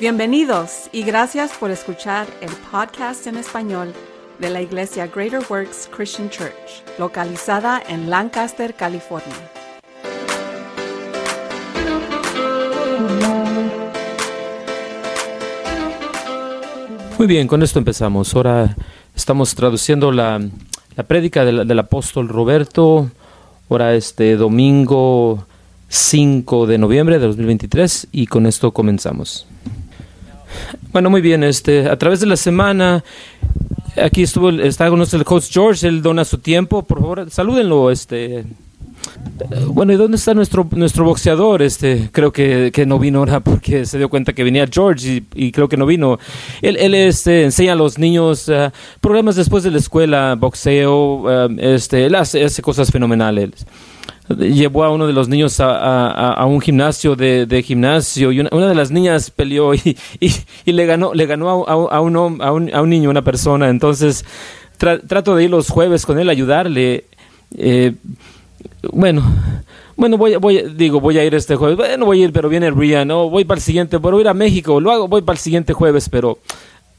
Bienvenidos y gracias por escuchar el podcast en español de la Iglesia Greater Works Christian Church, localizada en Lancaster, California. Muy bien, con esto empezamos. Ahora estamos traduciendo la, la prédica del, del apóstol Roberto, ahora este domingo 5 de noviembre de 2023 y con esto comenzamos. Bueno, muy bien, este, a través de la semana, aquí estuvo, está con nosotros el coach George, él dona su tiempo, por favor, salúdenlo, este. Bueno, ¿y dónde está nuestro nuestro boxeador? Este, creo que, que no vino ahora porque se dio cuenta que venía George y, creo que no vino. Él, él este, enseña a los niños uh, programas después de la escuela, boxeo, uh, este, él hace cosas fenomenales llevó a uno de los niños a, a, a un gimnasio de, de gimnasio y una, una, de las niñas peleó y, y, y, le ganó, le ganó a, a, un, a, un, a un niño, una persona. Entonces tra, trato de ir los jueves con él ayudarle. Eh, bueno, bueno, voy, voy, digo, voy a ir este jueves. Bueno, voy a ir, pero viene Rian. No, voy para el siguiente, pero voy a ir a México. Lo hago, voy para el siguiente jueves, pero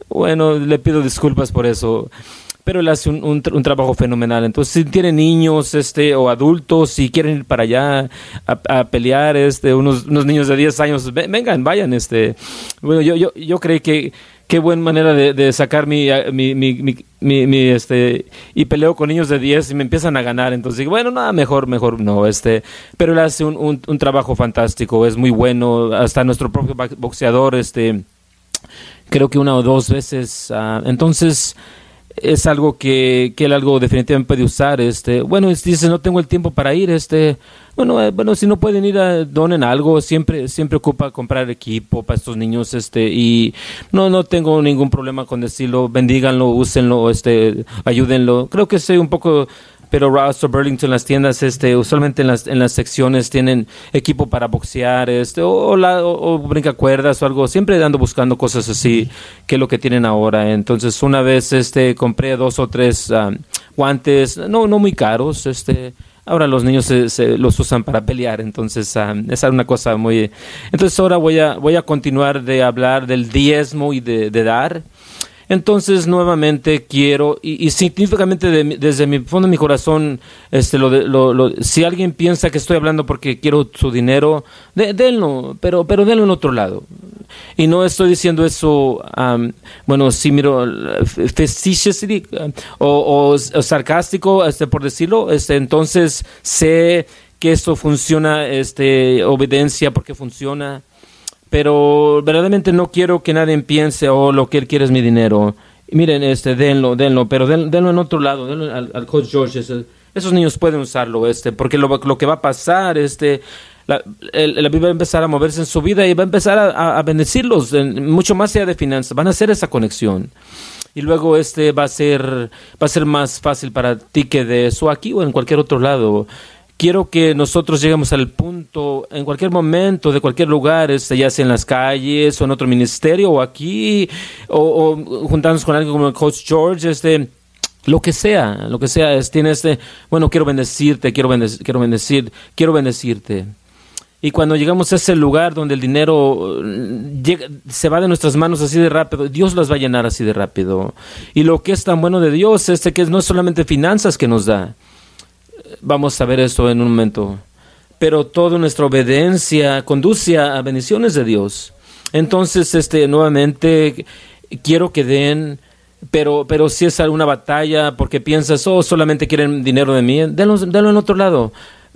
bueno, le pido disculpas por eso pero él hace un, un, trabajo fenomenal. Entonces, si tienen niños este, o adultos, si quieren ir para allá a, pelear, este, unos, unos, niños de 10 años, vengan, vayan. Este. Bueno, yo, yo, yo creo que qué buena manera de, sacar mi, mi, mi, este, y peleo con niños de 10 y me empiezan a ganar. Entonces bueno, nada, mejor, mejor no, este, pero él hace un, un, trabajo fantástico, es muy bueno, hasta nuestro propio boxeador, este, creo que una o dos veces, uh, entonces, es algo que, que él algo definitivamente puede usar. Este, bueno, dice, no tengo el tiempo para ir, este, bueno, eh, bueno, si no pueden ir a donen algo, siempre, siempre ocupa comprar equipo para estos niños, este, y no, no tengo ningún problema con decirlo, bendíganlo, úsenlo, este, ayúdenlo. Creo que soy un poco pero Ross o Burlington, las tiendas, este, usualmente en las, en las secciones tienen equipo para boxear, este, o, la, o, o brinca cuerdas o algo, siempre ando buscando cosas así, que es lo que tienen ahora. Entonces, una vez, este, compré dos o tres um, guantes, no, no muy caros, este, ahora los niños se, se, los usan para pelear, entonces um, esa es una cosa muy... Entonces ahora voy a, voy a continuar de hablar del diezmo y de, de dar. Entonces, nuevamente quiero, y, y significativamente de, desde mi fondo de mi corazón, este, lo, lo, lo, si alguien piensa que estoy hablando porque quiero su dinero, de, denlo, pero, pero denlo en otro lado. Y no estoy diciendo eso, um, bueno, si miro, facetiously o, o, o, sarcástico, este, por decirlo, este, entonces sé que esto funciona, este, obediencia porque funciona pero verdaderamente no quiero que nadie piense, oh, lo que él quiere es mi dinero. Miren, este, denlo, denlo, pero den, denlo en otro lado, denlo al, al coach George. Esos niños pueden usarlo, este, porque lo, lo que va a pasar, este, la, el, va a empezar a moverse en su vida y va a empezar a, a bendecirlos, en, mucho más allá de finanzas, van a hacer esa conexión. Y luego este va a ser, va a ser más fácil para ti que de eso aquí o en cualquier otro lado quiero que nosotros lleguemos al punto, en cualquier momento, de cualquier lugar, este, ya sea en las calles o en otro ministerio o aquí, o, o juntarnos con alguien como el Coach George, este, lo que sea, lo que sea, es, tiene este, bueno, quiero bendecirte, quiero, bendecir, quiero bendecir, quiero bendecirte. Y cuando llegamos a ese lugar donde el dinero llega, se va de nuestras manos así de rápido, Dios las va a llenar así de rápido. Y lo que es tan bueno de Dios es que no es solamente finanzas que nos da, vamos a ver esto en un momento. Pero toda nuestra obediencia conduce a bendiciones de Dios. Entonces, este, nuevamente, quiero que den, pero, pero si es alguna batalla porque piensas, oh, solamente quieren dinero de mí, denlo, denlo en otro lado.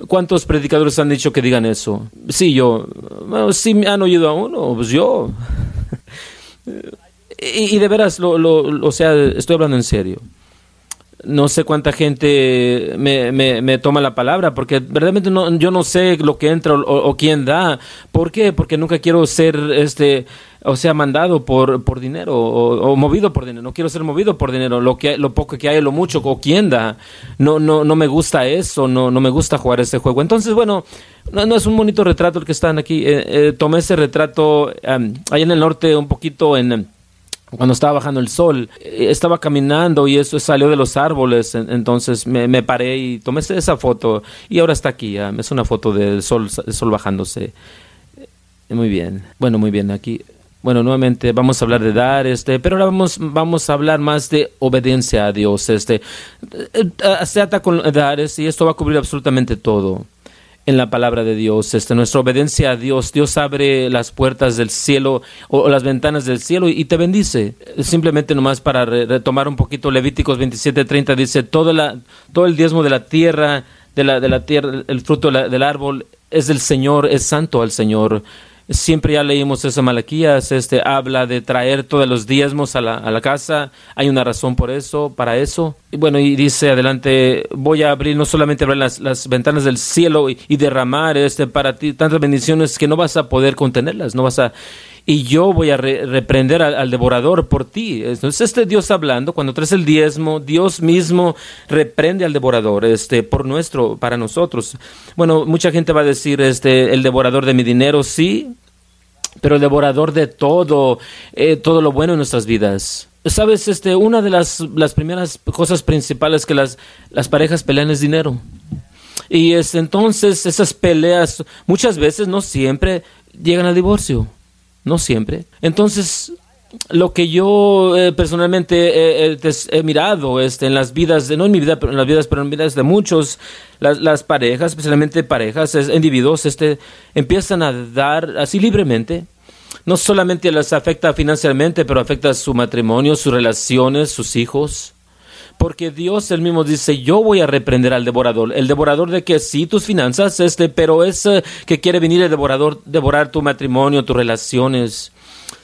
¿Cuántos predicadores han dicho que digan eso? Sí, yo. Bueno, sí me han oído a uno, pues yo. y, y, de veras, lo, lo, o sea, estoy hablando en serio no sé cuánta gente me, me, me, toma la palabra, porque verdaderamente no, yo no sé lo que entra o, o, quién da. ¿Por qué? Porque nunca quiero ser, este, o sea, mandado por, por dinero o, movido por dinero. No quiero ser movido por dinero. Lo, que, lo poco que hay, lo mucho, o quién da. No, no, no me gusta eso, no, no me gusta jugar este juego. Entonces, bueno, no, no es un bonito retrato el que están aquí. Eh, eh, tomé ese retrato um, allá en el norte, un poquito en cuando estaba bajando el sol, estaba caminando y eso salió de los árboles, entonces me, me paré y tomé esa foto y ahora está aquí, ya. es una foto del sol, sol bajándose. Muy bien, bueno, muy bien, aquí. bueno, nuevamente vamos a hablar de dar, este, pero ahora vamos, vamos a hablar más de obediencia a Dios, este, eh, eh, se ata con dar, y esto va a cubrir absolutamente todo en la palabra de Dios, este, nuestra obediencia a Dios, Dios abre las puertas del cielo o, las ventanas del cielo y, te bendice. Simplemente nomás para retomar un poquito Levíticos 27:30 dice, todo, la, todo el diezmo de la tierra, de la, de la tierra, el fruto del árbol es del Señor, es santo al Señor. Siempre ya leímos eso Malaquías, este habla de traer todos los diezmos a la, a la, casa. Hay una razón por eso, para eso. Y bueno, y dice adelante, voy a abrir, no solamente abrir las, las ventanas del cielo y, y, derramar este para ti tantas bendiciones que no vas a poder contenerlas, no vas a y yo voy a reprender al, devorador por ti. Entonces este Dios hablando, cuando traes el diezmo, Dios mismo reprende al devorador, este, por nuestro, para nosotros. Bueno, mucha gente va a decir, este, el devorador de mi dinero, sí, pero el devorador de todo, eh, todo lo bueno en nuestras vidas. Sabes, este, una de las, las primeras cosas principales que las, las parejas pelean es dinero. Y es, entonces esas peleas muchas veces, no siempre, llegan al divorcio no siempre. Entonces, lo que yo eh, personalmente he mirado este, en las vidas, de, no en mi vida, pero en las vidas, pero en vidas de muchos, las, las parejas, especialmente parejas, individuos, este, empiezan a dar así libremente. No solamente les afecta financieramente, pero afecta su matrimonio, sus relaciones, sus hijos. Porque Dios él mismo dice, yo voy a reprender al devorador. El devorador de que sí, tus finanzas, este, pero es eh, que quiere venir el devorador, devorar tu matrimonio, tus relaciones,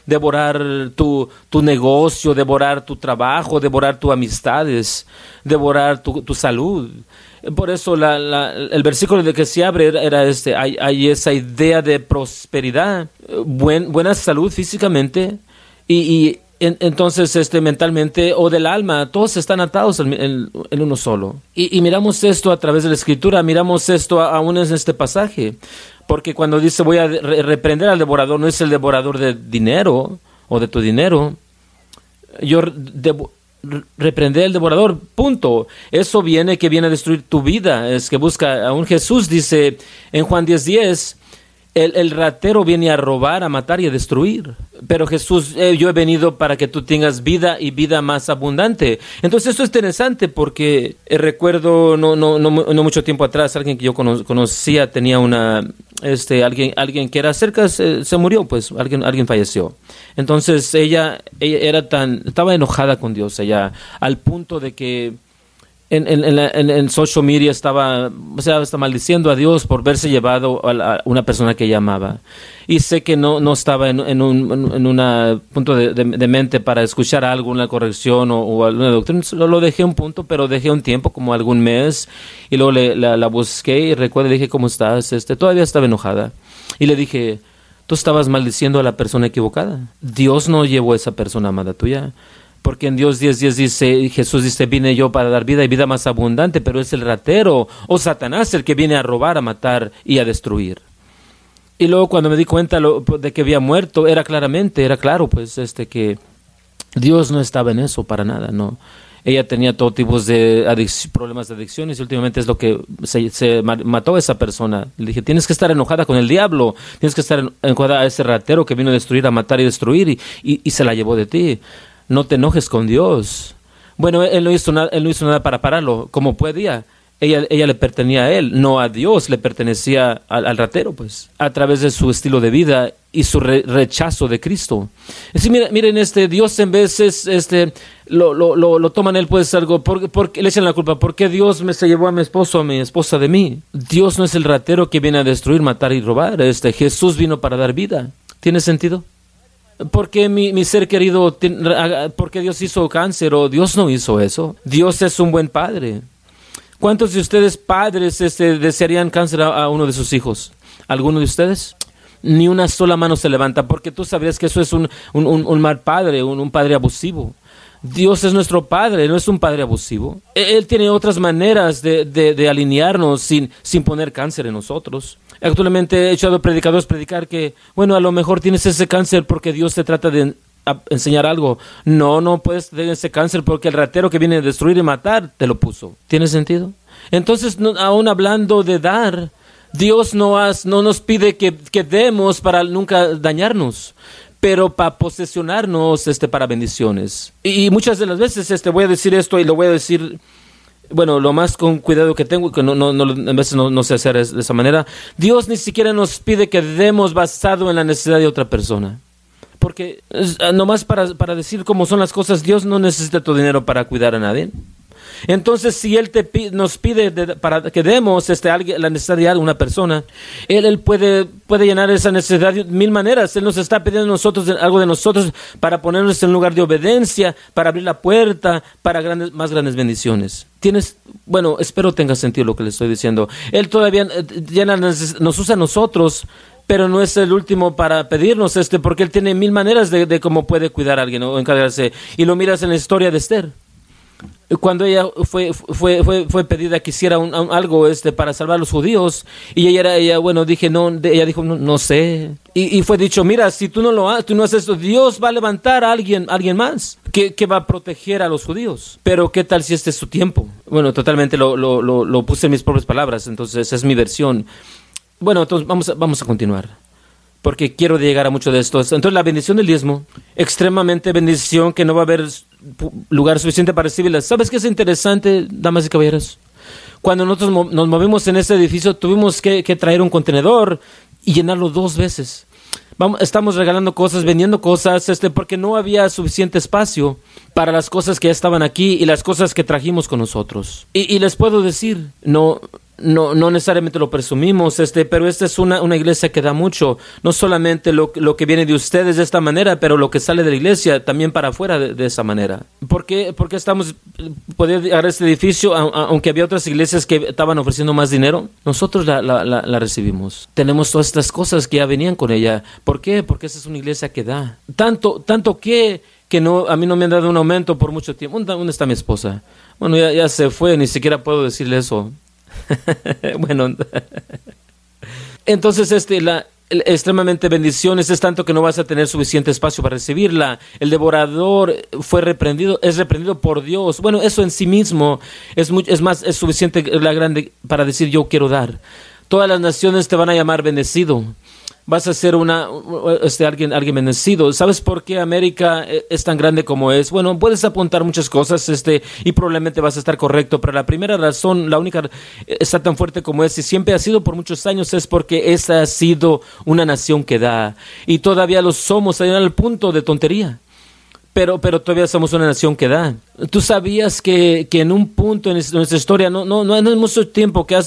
devorar tu, tu negocio, devorar tu trabajo, devorar tus amistades, devorar tu, salud. Por eso la, la, el versículo de que se abre era, este, hay, esa idea de prosperidad, buen, buena salud físicamente y entonces este mentalmente o del alma todos están atados en, uno solo. Y, miramos esto a través de la escritura miramos esto aún en este pasaje. Porque cuando dice voy a reprender al devorador no es el devorador de dinero o de tu dinero. Yo reprender al devorador punto. Eso viene que viene a destruir tu vida. Es que busca a un Jesús dice en Juan 10:10 10, el, ratero viene a robar, a matar y a destruir. Pero Jesús, eh, yo he venido para que tú tengas vida y vida más abundante. Entonces esto es interesante porque eh, recuerdo no, no, no, no, mucho tiempo atrás, alguien que yo conocía tenía una, este, alguien, alguien que era cerca se, murió, pues alguien, alguien falleció. Entonces ella, ella era tan, estaba enojada con Dios, ella, al punto de que en, en, en, social media estaba, o sea, está maldiciendo a Dios por verse llevado a, una persona que llamaba. Y sé que no, no estaba en, un en una punto de, de, mente para escuchar algo, una corrección o, alguna doctrina. Lo, lo, dejé un punto, pero dejé un tiempo, como algún mes, y luego le, la, la, busqué y recuerdo, dije, ¿cómo estás? Este, todavía estaba enojada. Y le dije, tú estabas maldiciendo a la persona equivocada. Dios no llevó a esa persona amada tuya. Porque en Dios 10, 10 dice, Jesús dice, vine yo para dar vida y vida más abundante, pero es el ratero o Satanás el que viene a robar, a matar y a destruir. Y luego cuando me di cuenta de que había muerto, era claramente, era claro, pues, este, que Dios no estaba en eso para nada, no. Ella tenía todo tipo de problemas de adicciones y últimamente es lo que se, mató a esa persona. Le dije, tienes que estar enojada con el diablo, tienes que estar enojada a ese ratero que vino a destruir, a matar y destruir y, y se la llevó de ti no te enojes con Dios. Bueno, él no hizo nada, él no hizo nada para pararlo, como podía. Ella, ella le pertenecía a él, no a Dios, le pertenecía al, ratero, pues, a través de su estilo de vida y su rechazo de Cristo. Es miren, este, Dios en veces este, lo, lo, lo, toman él, pues, algo, porque, le echan la culpa, ¿por qué Dios me se llevó a mi esposo, a mi esposa de mí? Dios no es el ratero que viene a destruir, matar y robar, este, Jesús vino para dar vida. ¿Tiene sentido? Porque mi, mi ser querido, porque Dios hizo cáncer o Dios no hizo eso. Dios es un buen padre. ¿Cuántos de ustedes padres este, desearían cáncer a, uno de sus hijos? ¿Alguno de ustedes? Ni una sola mano se levanta porque tú sabrías que eso es un, un, un, mal padre, un, un padre abusivo. Dios es nuestro Padre, no es un Padre abusivo. E, él tiene otras maneras de, de, de alinearnos sin, sin poner cáncer en nosotros. Actualmente he hecho a predicadores predicar que, bueno, a lo mejor tienes ese cáncer porque Dios te trata de enseñar algo. No, no puedes tener ese cáncer porque el ratero que viene a destruir y matar te lo puso. ¿Tiene sentido? Entonces, aún hablando de dar, Dios no, no nos pide que, que demos para nunca dañarnos pero para posesionarnos este, para bendiciones. Y, muchas de las veces este, voy a decir esto y lo voy a decir bueno, lo más con cuidado que tengo, que no, no, no a veces no, sé hacer de esa manera, Dios ni siquiera nos pide que demos basado en la necesidad de otra persona. Porque ah, nomás para, para decir cómo son las cosas, Dios no necesita tu dinero para cuidar a nadie. Entonces, si Él te nos pide para que demos este, la necesidad de una persona, Él, él puede, puede llenar esa necesidad de mil maneras. Él nos está pidiendo nosotros algo de nosotros para ponernos en lugar de obediencia, para abrir la puerta, para grandes, más grandes bendiciones. Tienes, bueno, espero tenga sentido lo que le estoy diciendo. Él todavía eh, nos usa a nosotros pero no es el último para pedirnos este, porque él tiene mil maneras de, de cómo puede cuidar a alguien o encargarse. Y lo miras en la historia de Esther cuando ella fue, fue, fue, fue pedida que hiciera algo este, para salvar a los judíos, y ella era, ella, bueno, dije, no, ella dijo, no, sé. Y, fue dicho, mira, si tú no lo haces, tú no haces esto, Dios va a levantar a alguien, alguien más que, que, va a proteger a los judíos. Pero ¿qué tal si este es su tiempo? Bueno, totalmente lo, lo, lo, lo puse en mis propias palabras, entonces es mi versión. Bueno, entonces vamos vamos a continuar porque quiero llegar a mucho de esto. Entonces la bendición del diezmo, extremadamente bendición que no va a haber lugar suficiente para recibirla. ¿Sabes qué es interesante, damas y caballeros? Cuando nosotros nos movimos en este edificio, tuvimos que, traer un contenedor y llenarlo dos veces. Vamos, estamos regalando cosas, vendiendo cosas, este, porque no había suficiente espacio para las cosas que ya estaban aquí y las cosas que trajimos con nosotros. Y, y les puedo decir, no, no, no necesariamente lo presumimos, este, pero esta es una, una iglesia que da mucho, no solamente lo, lo, que viene de ustedes de esta manera, pero lo que sale de la iglesia también para afuera de, esa manera. ¿Por qué, porque estamos, llegar a este edificio, aunque había otras iglesias que estaban ofreciendo más dinero? Nosotros la, la, la, recibimos. Tenemos todas estas cosas que ya venían con ella. ¿Por qué? Porque esa es una iglesia que da. Tanto, tanto que, que no, a mí no me han dado un aumento por mucho tiempo. ¿Dónde está mi esposa? Bueno, ya, ya se fue, ni siquiera puedo decirle eso. bueno, entonces este, la, extremadamente bendiciones es tanto que no vas a tener suficiente espacio para recibirla. El devorador fue reprendido, es reprendido por Dios. Bueno, eso en sí mismo es, es más, es suficiente la grande para decir yo quiero dar. Todas las naciones te van a llamar bendecido vas a ser una, este, alguien, alguien bendecido. ¿Sabes por qué América e, es tan grande como es? Bueno, puedes apuntar muchas cosas este, y probablemente vas a estar correcto, pero la primera razón, la única, e, está tan fuerte como es y siempre ha sido por muchos años es porque esa ha sido una nación que da y todavía lo somos al punto de tontería pero, pero todavía somos una nación que da. Tú sabías que, que en un punto en nuestra historia, no, no, no es mucho tiempo, que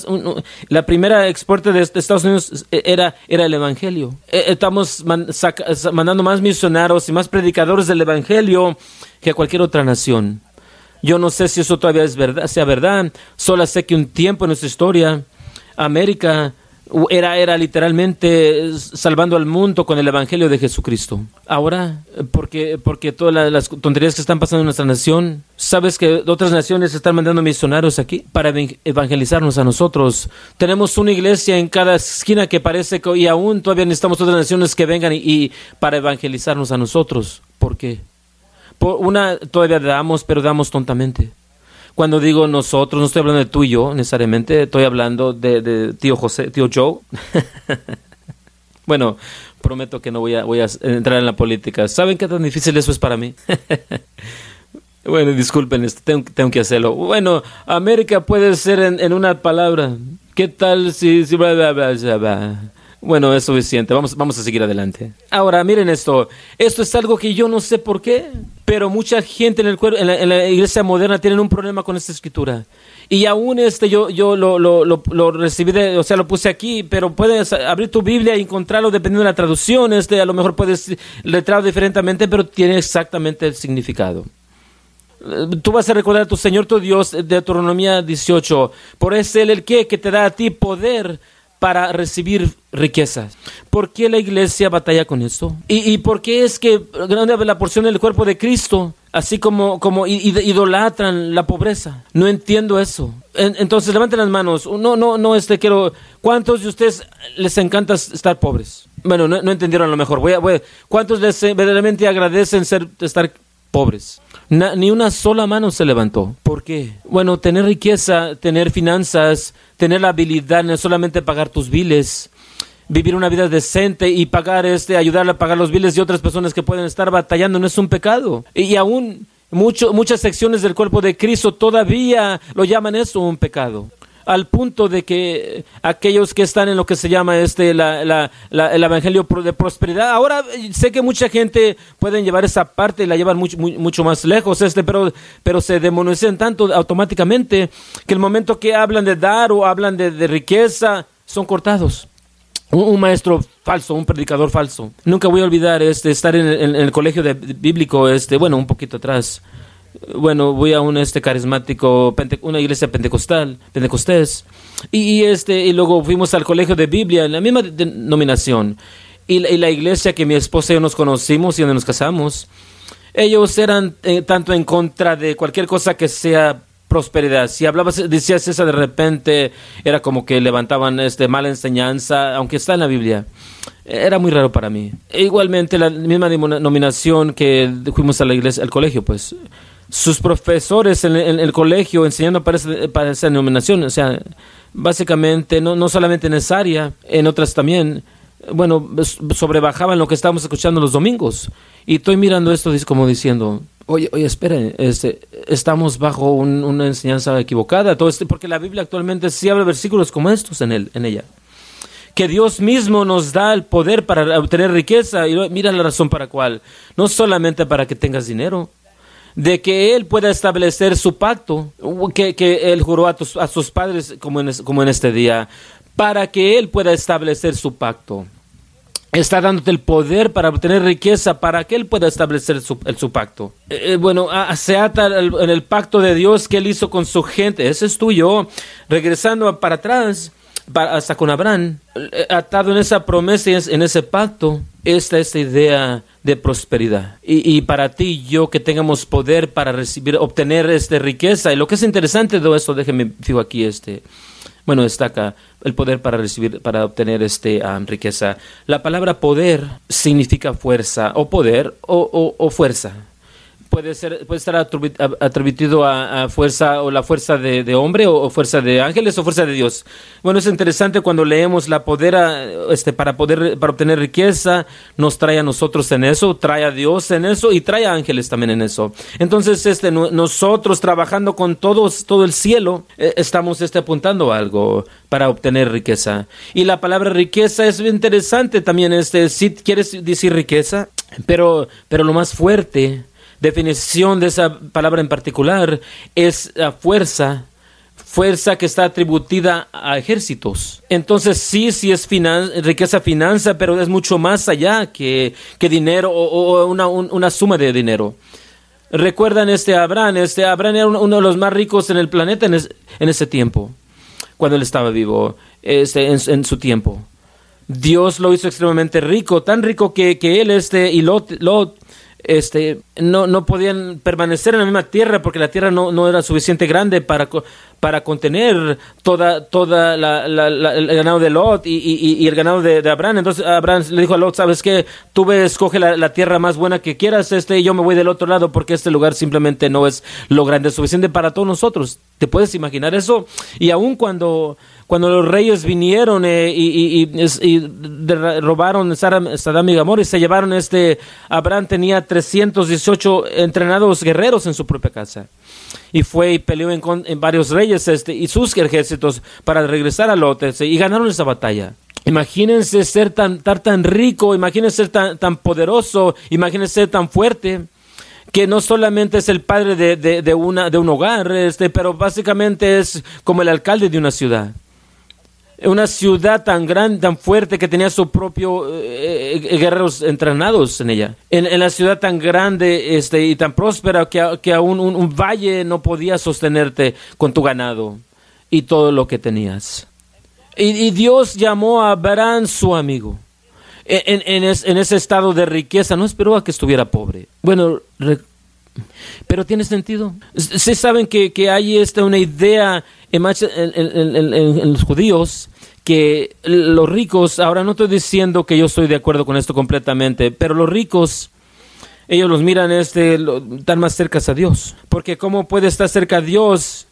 la primera exporte de Estados Unidos era, era el Evangelio. E, estamos mandando más misioneros y más predicadores del Evangelio que a cualquier otra nación. Yo no sé si eso todavía es verdad, sea verdad. Solo sé que un tiempo en nuestra historia, América era, era literalmente salvando al mundo con el Evangelio de Jesucristo. Ahora, porque, porque todas las, tonterías que están pasando en nuestra nación, ¿sabes que otras naciones están mandando misionarios aquí para evangelizarnos a nosotros? Tenemos una iglesia en cada esquina que parece que y aún todavía necesitamos otras naciones que vengan y, para evangelizarnos a nosotros. ¿Por qué? Por una todavía damos, pero damos tontamente. Cuando digo nosotros, no estoy hablando de tú y yo necesariamente, estoy hablando de, tío José, tío Joe. bueno, prometo que no voy a, voy a entrar en la política. ¿Saben qué tan difícil eso es para mí? bueno, disculpen, tengo, tengo, que hacerlo. Bueno, América puede ser en, una palabra. ¿Qué tal si bueno, es suficiente. Vamos, vamos a seguir adelante. Ahora, miren esto. Esto es algo que yo no sé por qué, pero mucha gente en, el, en, la, iglesia moderna tienen un problema con esta escritura. Y aún este yo, yo lo, lo, lo, recibí, o sea, lo puse aquí, pero puedes abrir tu Biblia y encontrarlo dependiendo de la traducción. Este, a lo mejor puedes letrarlo diferentemente, pero tiene exactamente el significado. Tú vas a recordar a tu Señor tu Dios de Deuteronomía 18. Por es Él el que, que te da a ti poder para recibir riquezas. ¿Por qué la iglesia batalla con esto? ¿Y, por qué es que grande la porción del cuerpo de Cristo, así como, como idolatran la pobreza? No entiendo eso. entonces levanten las manos. No, no, no, este quiero. ¿Cuántos de ustedes les encanta estar pobres? Bueno, no, entendieron a lo mejor. Voy a, voy ¿Cuántos les verdaderamente agradecen ser, estar pobres? ni una sola mano se levantó. ¿Por qué? Bueno, tener riqueza, tener finanzas, tener la habilidad no solamente pagar tus biles, vivir una vida decente y pagar este, ayudarle a pagar los biles de otras personas que pueden estar batallando no es un pecado. Y aún muchas secciones del cuerpo de Cristo todavía lo llaman eso un pecado al punto de que aquellos que están en lo que se llama este la, el evangelio de prosperidad ahora sé que mucha gente pueden llevar esa parte y la llevan mucho, mucho más lejos este pero pero se demonizan tanto automáticamente que el momento que hablan de dar o hablan de, riqueza son cortados un, maestro falso, un predicador falso. Nunca voy a olvidar este estar en, el colegio de, bíblico, este, bueno, un poquito atrás bueno, voy a un este carismático, una iglesia pentecostal, pentecostés, y, este, y luego fuimos al colegio de Biblia, en la misma denominación, y, la iglesia que mi esposa y yo nos conocimos y donde nos casamos, ellos eran eh, tanto en contra de cualquier cosa que sea prosperidad. Si hablabas, decías esa de repente, era como que levantaban este mala enseñanza, aunque está en la Biblia. Era muy raro para mí. E igualmente, la misma denominación que fuimos a la iglesia, al colegio, pues sus profesores en, el colegio enseñando para esa, denominación, o sea, básicamente no, no solamente en esa área, en otras también, bueno, sobrebajaban lo que estábamos escuchando los domingos. Y estoy mirando esto como diciendo, oye, oye, esperen, este, estamos bajo una enseñanza equivocada, todo este, porque la Biblia actualmente sí habla versículos como estos en, él, en ella. Que Dios mismo nos da el poder para obtener riqueza, y mira la razón para cuál, no solamente para que tengas dinero, de que Él pueda establecer su pacto que, que Él juró a, a sus padres como en, como en este día, para que Él pueda establecer su pacto. Está dándote el poder para obtener riqueza, para que Él pueda establecer su, el, su pacto. Eh, eh, bueno, se ata en el pacto de Dios que Él hizo con su gente. Ese es tuyo. Regresando para atrás, hasta con Abraham, eh, atado en esa promesa y en ese pacto, esta esta idea de prosperidad. Y, para ti y yo que tengamos poder para recibir, obtener esta riqueza. Y lo que es interesante de esto, déjeme fijo aquí este. Bueno, destaca el poder para recibir, para obtener este riqueza. La palabra poder significa fuerza, o poder, o, o fuerza puede ser puede estar atribuido a, fuerza o la fuerza de, hombre o, fuerza de ángeles o fuerza de Dios. Bueno, es interesante cuando leemos la poder este para poder para obtener riqueza nos trae a nosotros en eso, trae a Dios en eso y trae a ángeles también en eso. Entonces, este nosotros trabajando con todos todo el cielo eh, estamos este apuntando algo para obtener riqueza. Y la palabra riqueza es interesante también este si quieres decir riqueza, pero pero lo más fuerte definición de esa palabra en particular es la fuerza, fuerza que está atribuida a ejércitos. Entonces sí, sí es riqueza finanza, pero es mucho más allá que, que dinero o, una, una, suma de dinero. Recuerdan este Abraham, este Abraham era uno de los más ricos en el planeta en, en ese tiempo, cuando él estaba vivo, este, en, su tiempo. Dios lo hizo extremadamente rico, tan rico que, que él este, y Lot, Lot este, no, no podían permanecer en la misma tierra porque la tierra no, no era suficiente grande para, para contener toda, toda la, el ganado de Lot y, el ganado de, Abraham. Entonces Abraham le dijo a Lot, ¿sabes qué? Tú ve, escoge la, tierra más buena que quieras este, y yo me voy del otro lado porque este lugar simplemente no es lo grande suficiente para todos nosotros. ¿Te puedes imaginar eso? Y aun cuando cuando los reyes vinieron eh, y, robaron Saddam y Gamor y se llevaron este, Abraham tenía 318 entrenados guerreros en su propia casa. Y fue y peleó en, varios reyes este, y sus ejércitos para regresar a Lot y ganaron esa batalla. Imagínense ser tan, tan rico, imagínense ser tan, tan poderoso, imagínense ser tan fuerte que no solamente es el padre de, de, una, de un hogar, este, pero básicamente es como el alcalde de una ciudad una ciudad tan grande, tan fuerte que tenía su propio eh, eh, guerreros entrenados en ella. En, la ciudad tan grande este, y tan próspera que, que aún un, valle no podía sostenerte con tu ganado y todo lo que tenías. Y, Dios llamó a Abraham su amigo. En, en, ese estado de riqueza, no esperó a que estuviera pobre. Bueno, pero tiene sentido. Se saben que, que hay esta una idea en, los judíos que los ricos, ahora no estoy diciendo que yo estoy de acuerdo con esto completamente, pero los ricos, ellos los miran este, más cerca a Dios. Porque ¿cómo puede estar cerca a Dios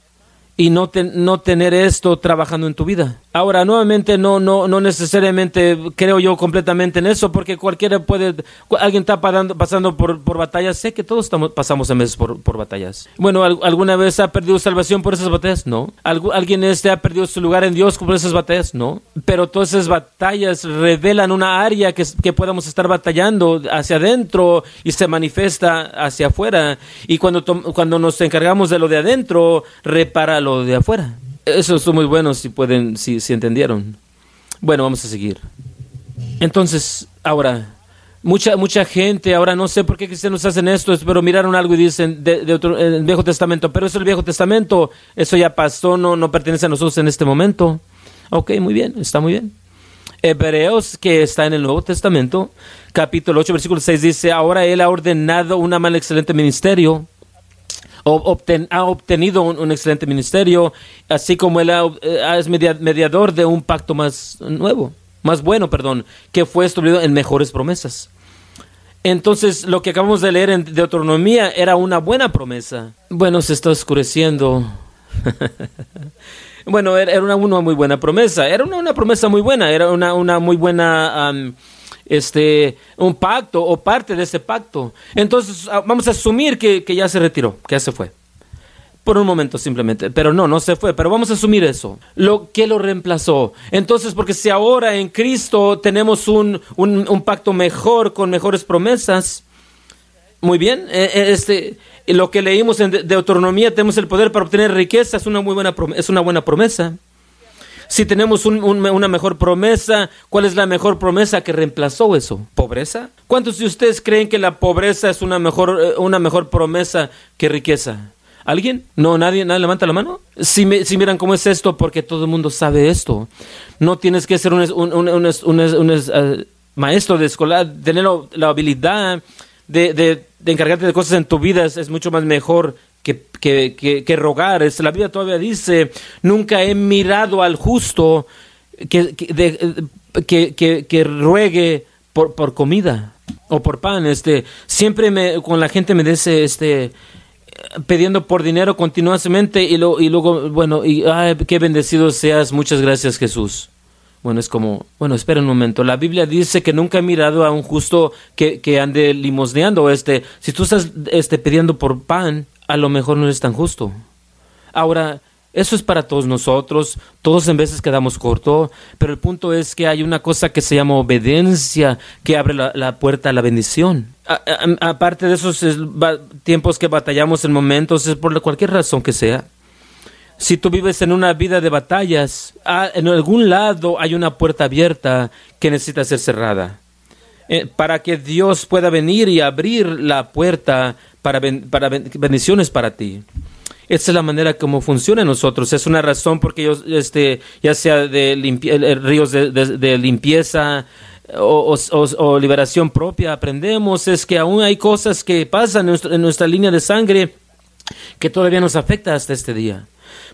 y no, no tener esto trabajando en tu vida? Ahora, nuevamente, no, no, no necesariamente creo yo completamente en eso, porque cualquiera puede, alguien está pasando, por, por, batallas, sé que todos estamos, pasamos a meses por, por batallas. Bueno, ¿alguna vez ha perdido salvación por esas batallas? No. ¿Alguien este ha perdido su lugar en Dios por esas batallas? No. Pero todas esas batallas revelan una área que, que podamos estar batallando hacia adentro y se manifiesta hacia afuera. Y cuando, cuando nos encargamos de lo de adentro, repara lo de afuera. Eso es muy bueno si pueden, si, si entendieron. Bueno, vamos a seguir. Entonces, ahora, mucha, mucha gente, ahora no sé por qué cristianos hacen esto, pero miraron algo y dicen de, el Viejo Testamento, pero eso es el Viejo Testamento, eso ya pasó, no, no pertenece a nosotros en este momento. Ok, muy bien, está muy bien. Hebreos, que está en el Nuevo Testamento, capítulo 8, versículo 6, dice, ahora Él ha ordenado un mal excelente ministerio ha obtenido un, excelente ministerio, así como él eh, es mediador de un pacto más nuevo, más bueno, perdón, que fue establecido en mejores promesas. Entonces, lo que acabamos de leer en Deuteronomía era una buena promesa. Bueno, se está oscureciendo. bueno, era una, muy buena promesa. Era una, promesa muy buena. Era una, una muy buena este, un pacto o parte de ese pacto. Entonces ah, vamos a asumir que, ya se retiró, que ya se fue. Por un momento simplemente, pero no, no se fue, pero vamos a asumir eso. Lo que lo reemplazó. Entonces, porque si ahora en Cristo tenemos un, un, pacto mejor, con mejores promesas, muy bien, eh, eh, este, lo que leímos en Deuteronomía, tenemos el poder para obtener riqueza, es una muy buena, es una buena promesa si tenemos una mejor promesa, ¿cuál es la mejor promesa que reemplazó eso? ¿Pobreza? ¿Cuántos de ustedes creen que la pobreza es una mejor, eh, una mejor promesa que riqueza? ¿Alguien? ¿No? ¿Nadie, nadie levanta la mano? Si, si miran cómo es esto, porque todo el mundo sabe esto. No tienes que ser un, eh, maestro de escolar, tener la habilidad de, de, encargarte de cosas en tu vida es mucho más mejor que, que, que, rogar. La Biblia todavía dice, nunca he mirado al justo que, que, que ruegue por, por, comida o por pan. Este, siempre me, con la gente me dice, este, pidiendo por dinero continuamente y, lo, y luego, bueno, y ay, qué bendecido seas, muchas gracias Jesús. Bueno, es como, bueno, espera un momento. La Biblia dice que nunca he mirado a un justo que, que ande limosneando. Este, si tú estás este, pidiendo por pan, a lo mejor no es tan justo. Ahora, eso es para todos nosotros, todos en veces quedamos corto, pero el punto es que hay una cosa que se llama obediencia que abre la, puerta a la bendición. aparte de esos tiempos que batallamos en momentos, es por cualquier razón que sea. Si tú vives en una vida de batallas, en algún lado hay una puerta abierta que necesita ser cerrada. Eh, para que Dios pueda venir y abrir la puerta para, para bendiciones para ti. Esa es la manera como funciona en nosotros. Es una razón porque yo, este, ya sea de ríos de, limpieza o, liberación propia, aprendemos es que aún hay cosas que pasan en nuestra, línea de sangre que todavía nos afecta hasta este día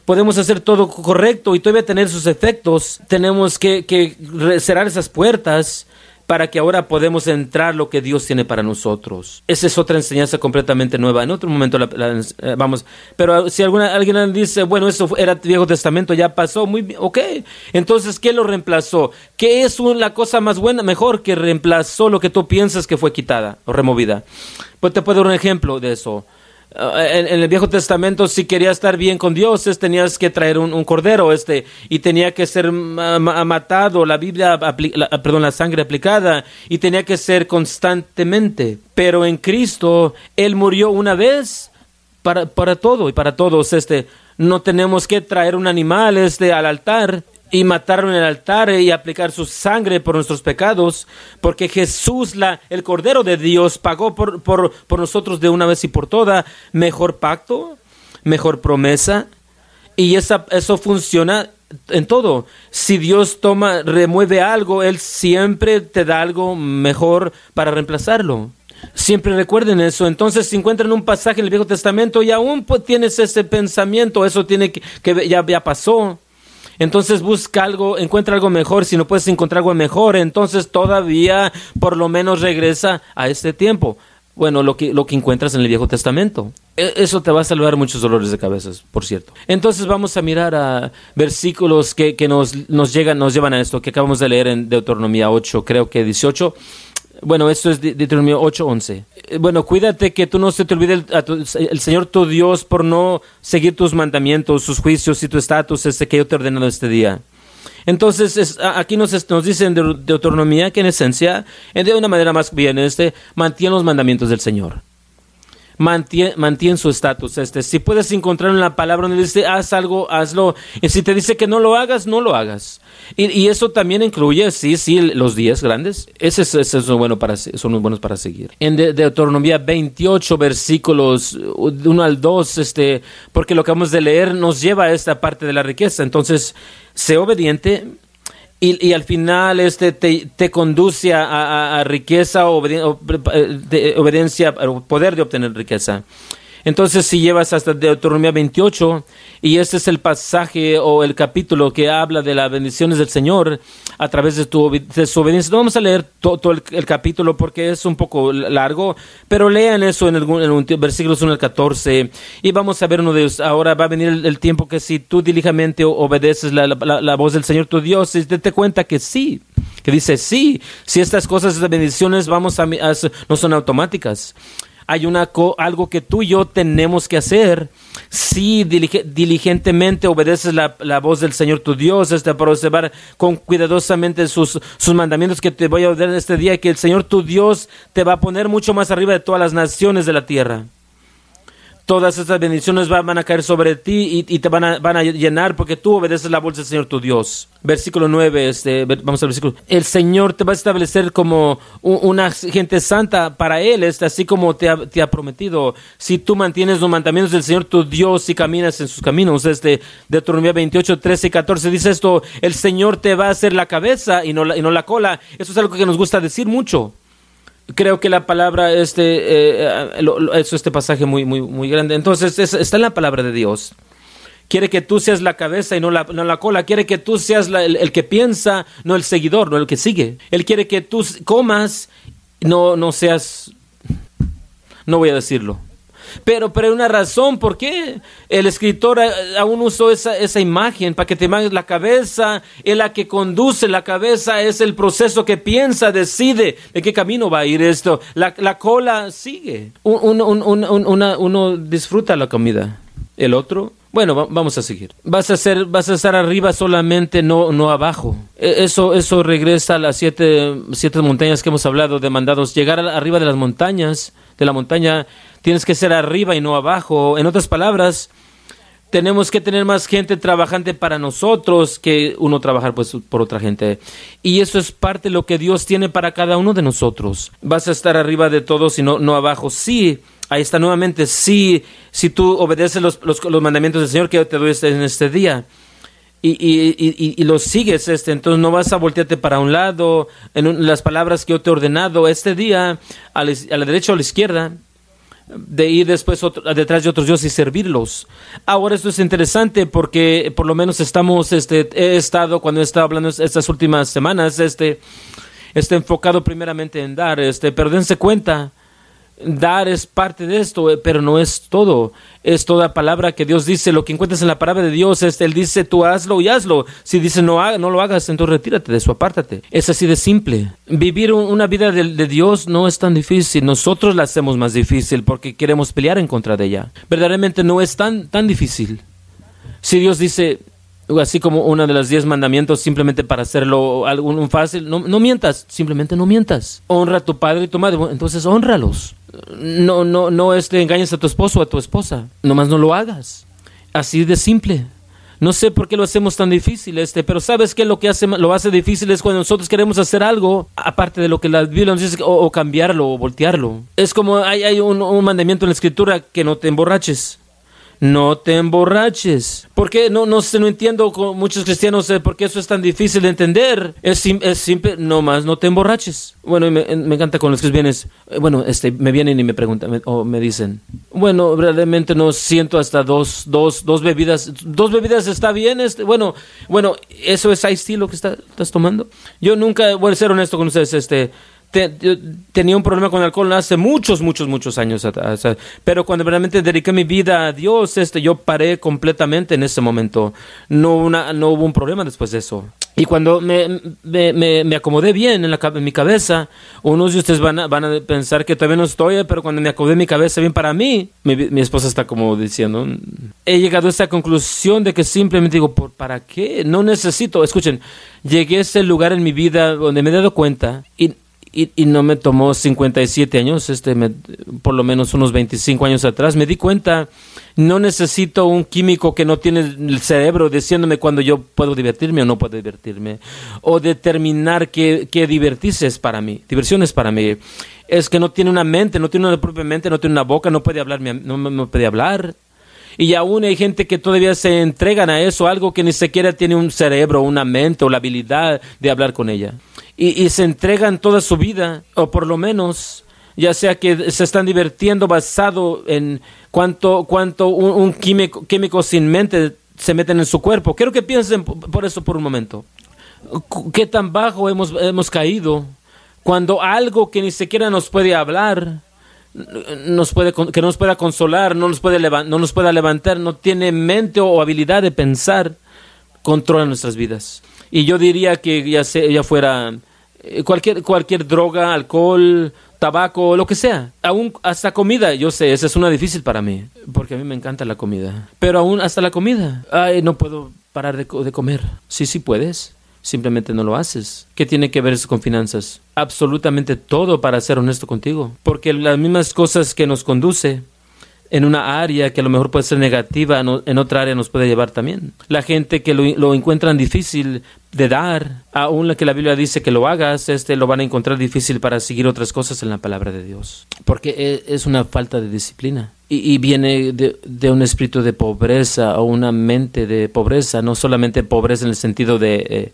podemos hacer todo correcto y todavía tener sus efectos, tenemos que, que, cerrar esas puertas para que ahora podemos entrar lo que Dios tiene para nosotros. Esa es otra enseñanza completamente nueva. En otro momento la, eh, vamos, pero si alguna, alguien dice, bueno, eso era Viejo Testamento, ya pasó, muy bien, ok. Entonces, ¿qué lo reemplazó? ¿Qué es la cosa más buena, mejor que reemplazó lo que tú piensas que fue quitada o removida? Pues te puedo dar un ejemplo de eso. Eh, en, el Viejo Testamento, si querías estar bien con Dios, tenías que traer un, cordero, este, y tenía que ser matado, la Biblia, perdón, la sangre aplicada, y tenía que ser constantemente. Pero en Cristo, Él murió una vez para, para todo y para todos. Este, no tenemos que traer un animal este, al altar y mataron en el altar y aplicar su sangre por nuestros pecados, porque Jesús, la, el Cordero de Dios, pagó por, por, por nosotros de una vez y por todas mejor pacto, mejor promesa, y esa, eso funciona en todo. Si Dios toma, remueve algo, Él siempre te da algo mejor para reemplazarlo. Siempre recuerden eso. Entonces, si encuentran un pasaje en el Viejo Testamento y aún pues, tienes ese pensamiento, eso tiene que, que ya, ya pasó entonces busca algo, encuentra algo mejor, si no puedes encontrar algo mejor, entonces todavía por lo menos regresa a este tiempo. bueno, lo que, lo que encuentras en el Viejo Testamento. E, eso te va a salvar muchos dolores de cabeza, por cierto. Entonces vamos a mirar a versículos que, que nos, nos, llegan, nos llevan a esto, que acabamos de leer en Deuteronomía 8, creo que 18. Bueno, esto es Deuteronomio 8:11. Eh, bueno, cuídate que tú no se te olvide el, Señor tu Dios por no seguir tus mandamientos, sus juicios y tu estatus este que yo te he ordenado este día. Entonces, aquí nos, nos dicen de Deuteronomía que en esencia, de una manera más bien, este, mantiene los mandamientos del Señor mantiene, su estatus. Este, si puedes encontrar en la palabra donde dice haz algo, hazlo. Y si te dice que no lo hagas, no lo hagas. Y, eso también incluye, sí, sí, los días grandes. Ese, son, bueno para, son buenos para seguir. En de, Deuteronomía 28, versículos 1 al 2, este, porque lo que acabamos de leer nos lleva a esta parte de la riqueza. Entonces, sé obediente y, al final este te, conduce a, riqueza o eh, obediencia, poder de obtener riqueza. Entonces, si llevas hasta Deuteronomía 28, y este es el pasaje o el capítulo que habla de las bendiciones del Señor a través de, tu, su obediencia. No vamos a leer todo el, capítulo porque es un poco largo, pero lean eso en, el, en versículos 1 al 14 y vamos a ver uno de ellos. Ahora va a venir el, tiempo que si tú diligentemente obedeces la, la, voz del Señor tu Dios, y te, te cuenta que sí, que dice sí, si estas cosas, estas bendiciones vamos a, no son automáticas hay una algo que tú y yo tenemos que hacer. Si diligentemente obedeces la, voz del Señor tu Dios, este, para observar con cuidadosamente sus, sus mandamientos que te voy a dar este día, que el Señor tu Dios te va a poner mucho más arriba de todas las naciones de la tierra todas estas bendiciones van, a caer sobre ti y, te van a, van a, llenar porque tú obedeces la voz del Señor tu Dios. Versículo 9, este, vamos al versículo. El Señor te va a establecer como una gente santa para Él, este, así como te ha, te ha, prometido. Si tú mantienes los mandamientos del Señor tu Dios y caminas en sus caminos, este, Deuteronomía 28, 13 y 14 dice esto, el Señor te va a hacer la cabeza y no la, y no la cola. Eso es algo que nos gusta decir mucho creo que la palabra este eh, es este pasaje muy muy muy grande. Entonces está en la palabra de Dios. Quiere que tú seas la cabeza y no la, no la cola. Quiere que tú seas el, que piensa no el seguidor no el que sigue. Él quiere que tú comas no no seas no voy a decirlo pero, pero hay una razón por qué el escritor aún usó esa, esa imagen, para que te imagues la cabeza, es la que conduce la cabeza, es el proceso que piensa, decide de qué camino va a ir esto. La, la cola sigue. uno disfruta la comida, el otro bueno, vamos a seguir. Vas a ser, vas a estar arriba solamente, no, no abajo. E, eso, eso regresa a las siete, siete montañas que hemos hablado de mandados. Llegar arriba de las montañas, de la montaña, tienes que ser arriba y no abajo. En otras palabras, tenemos que tener más gente trabajante para nosotros que uno trabajar pues por otra gente. Y eso es parte de lo que Dios tiene para cada uno de nosotros. Vas a estar arriba de todos y no, no abajo. Sí ahí está nuevamente, si, si tú obedeces los, los, mandamientos del Señor que yo te doy en este día y, y, y, y, los sigues, este, entonces no vas a voltearte para un lado en las palabras que yo te he ordenado este día, a la, a derecha o a la izquierda, de ir después detrás de otros dioses y servirlos. Ahora esto es interesante porque por lo menos estamos, este, he estado cuando he estado hablando estas últimas semanas, este, este enfocado primeramente en dar, este, pero dense cuenta Dar es parte de esto, eh, pero no es todo. Es toda palabra que Dios dice. Lo que encuentras en la palabra de Dios es, Él dice, tú hazlo y hazlo. Si dice no, no lo hagas, entonces retírate de eso, apártate. Es así de simple. Vivir una vida de, de Dios no es tan difícil. Nosotros la hacemos más difícil porque queremos pelear en contra de ella. Verdaderamente no es tan, tan difícil. Si Dios dice, así como uno de los diez mandamientos simplemente para hacerlo algo fácil. No, no, mientas, simplemente no mientas. Honra a tu padre y tu madre, entonces honralos. No, no, no este, engañes a tu esposo o a tu esposa, nomás no lo hagas. Así de simple. No sé por qué lo hacemos tan difícil, este, pero sabes que lo que hace, lo hace difícil es cuando nosotros queremos hacer algo, aparte de lo que la Biblia nos dice, o, cambiarlo, o voltearlo. Es como hay, hay un, un mandamiento en la escritura que no te emborraches no te emborraches. ¿Por qué? No, no, no entiendo con muchos cristianos eh, por qué eso es tan difícil de entender. Es, es simple, no más, no te emborraches. Bueno, me, me, encanta con los que vienes, eh, bueno, este, me vienen y me preguntan o me dicen, bueno, realmente no siento hasta dos, dos, dos bebidas, dos bebidas está bien, este, bueno, bueno, eso es iced tea lo que está, estás tomando. Yo nunca, voy a ser honesto con ustedes, este, tenía un problema con el alcohol hace muchos, muchos, muchos años. Pero cuando realmente dediqué mi vida a Dios, este, yo paré completamente en ese momento. No, una, no hubo un problema después de eso. Y cuando me, me, me, acomodé bien en, la, en, mi cabeza, unos de ustedes van a, van a pensar que todavía no estoy, pero cuando me acomodé mi cabeza bien para mí, mi, mi, esposa está como diciendo, he llegado a esta conclusión de que simplemente digo, ¿por, ¿para qué? No necesito, escuchen, llegué a ese lugar en mi vida donde me he dado cuenta y y, no me tomó 57 años, este, por lo menos unos 25 años atrás, me di cuenta, no necesito un químico que no tiene el cerebro diciéndome cuando yo puedo divertirme o no puedo divertirme, o determinar qué, qué divertirse es para mí, diversión es para mí. Es que no tiene una mente, no tiene una propia mente, no tiene una boca, no puede hablar, no, no puede hablar. Y aún hay gente que todavía se entregan a eso, algo que ni siquiera tiene un cerebro, una mente o la habilidad de hablar con ella y, se entregan toda su vida, o por lo menos, ya sea que se están divirtiendo basado en cuánto, cuánto un, químico, químico sin mente se meten en su cuerpo. Quiero que piensen por eso por un momento. ¿Qué tan bajo hemos, hemos caído cuando algo que ni siquiera nos puede hablar, nos puede, que nos pueda consolar, no nos, puede no nos pueda levantar, no tiene mente o habilidad de pensar, controla nuestras vidas? Y yo diría que ya, sea, ya fuera cualquier, cualquier droga, alcohol, tabaco, lo que sea. Aún hasta comida, yo sé, esa es una difícil para mí, porque a mí me encanta la comida. Pero aún hasta la comida, ay, no puedo parar de, de comer. Sí, sí puedes, simplemente no lo haces. ¿Qué tiene que ver eso con finanzas? Absolutamente todo para ser honesto contigo, porque las mismas cosas que nos conduce en una área que a lo mejor puede ser negativa, en otra área nos puede llevar también. La gente que lo, lo, encuentran difícil de dar, aún la que la Biblia dice que lo hagas, este lo van a encontrar difícil para seguir otras cosas en la palabra de Dios. Porque e, es una falta de disciplina. Y, viene de, un espíritu de pobreza o una mente de pobreza, no solamente pobreza en el sentido de... Eh,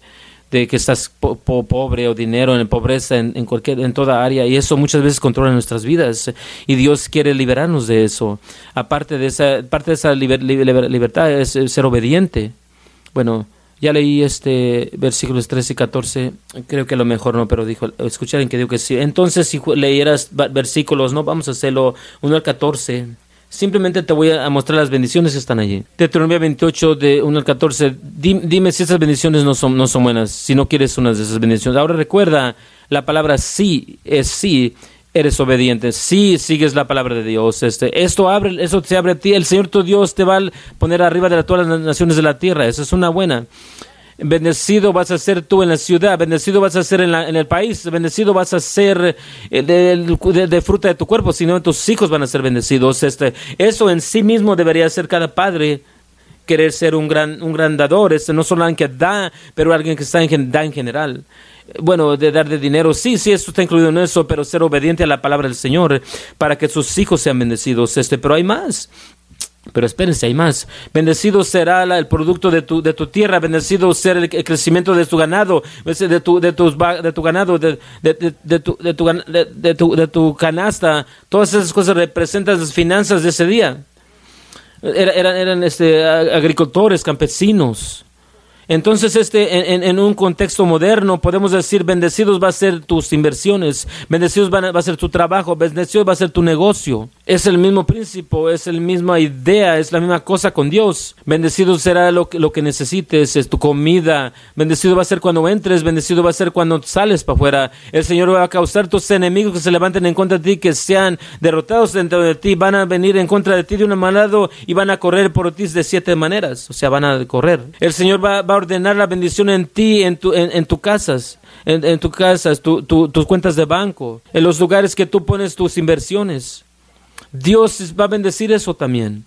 de que estás pobre o dinero, en pobreza en, cualquier, en toda área, y eso muchas veces controla nuestras vidas, y Dios quiere liberarnos de eso. Aparte de esa, parte de esa libertad es ser obediente. Bueno, ya leí este versículos 13 y 14, creo que lo mejor no, pero dijo, escucharon que digo que sí. Entonces, si leyeras versículos, no, vamos a hacerlo 1 al 14. Simplemente te voy a mostrar las bendiciones que están allí. Deuteronomio 28, de 1 al 14. Dime, si esas bendiciones no son, no son buenas, si no quieres una de esas bendiciones. Ahora recuerda, la palabra sí es sí, eres obediente, sí sigues la palabra de Dios. Este, esto abre, eso te abre a ti. El Señor tu Dios te va a poner arriba de todas las naciones de la tierra. Esa es una buena. Bendecido vas a ser tú en la ciudad, bendecido vas a ser en, en el país, bendecido vas a ser eh, de, fruta de tu cuerpo, sino tus hijos van a ser bendecidos. Este, eso en sí mismo debería ser cada padre querer ser un gran, un gran dador, este, no solo alguien que da, pero alguien que está en, da en general. Bueno, de dar de dinero, sí, sí, eso está incluido en eso, pero ser obediente a la palabra del Señor para que sus hijos sean bendecidos. Este, pero hay más. Pero espérense, hay más. Bendecido será el producto de tu, de tu tierra, bendecido será el, crecimiento de tu ganado, de tu, de tu ganado, de, tu, de, tu, tu canasta. Todas esas cosas representan las finanzas de ese día. Eran, eran este, agricultores, campesinos. Entonces, este, en, un contexto moderno, podemos decir, bendecidos va a ser tus inversiones, bendecidos va a ser tu trabajo, bendecidos va a ser tu negocio. Es el mismo principio, es la misma idea, es la misma cosa con Dios. Bendecido será lo que, lo que necesites, es tu comida. Bendecido va a ser cuando entres, bendecido va a ser cuando sales para afuera. El Señor va a causar tus enemigos que se levanten en contra de ti, que sean derrotados dentro de ti, van a venir en contra de ti de una manera y van a correr por ti de siete maneras. O sea, van a correr. El Señor va, va ordenar la bendición en ti, en tu, en, tu casas, en, tu casas, tus cuentas de banco, en los lugares que tú pones tus inversiones. Dios va a bendecir eso también.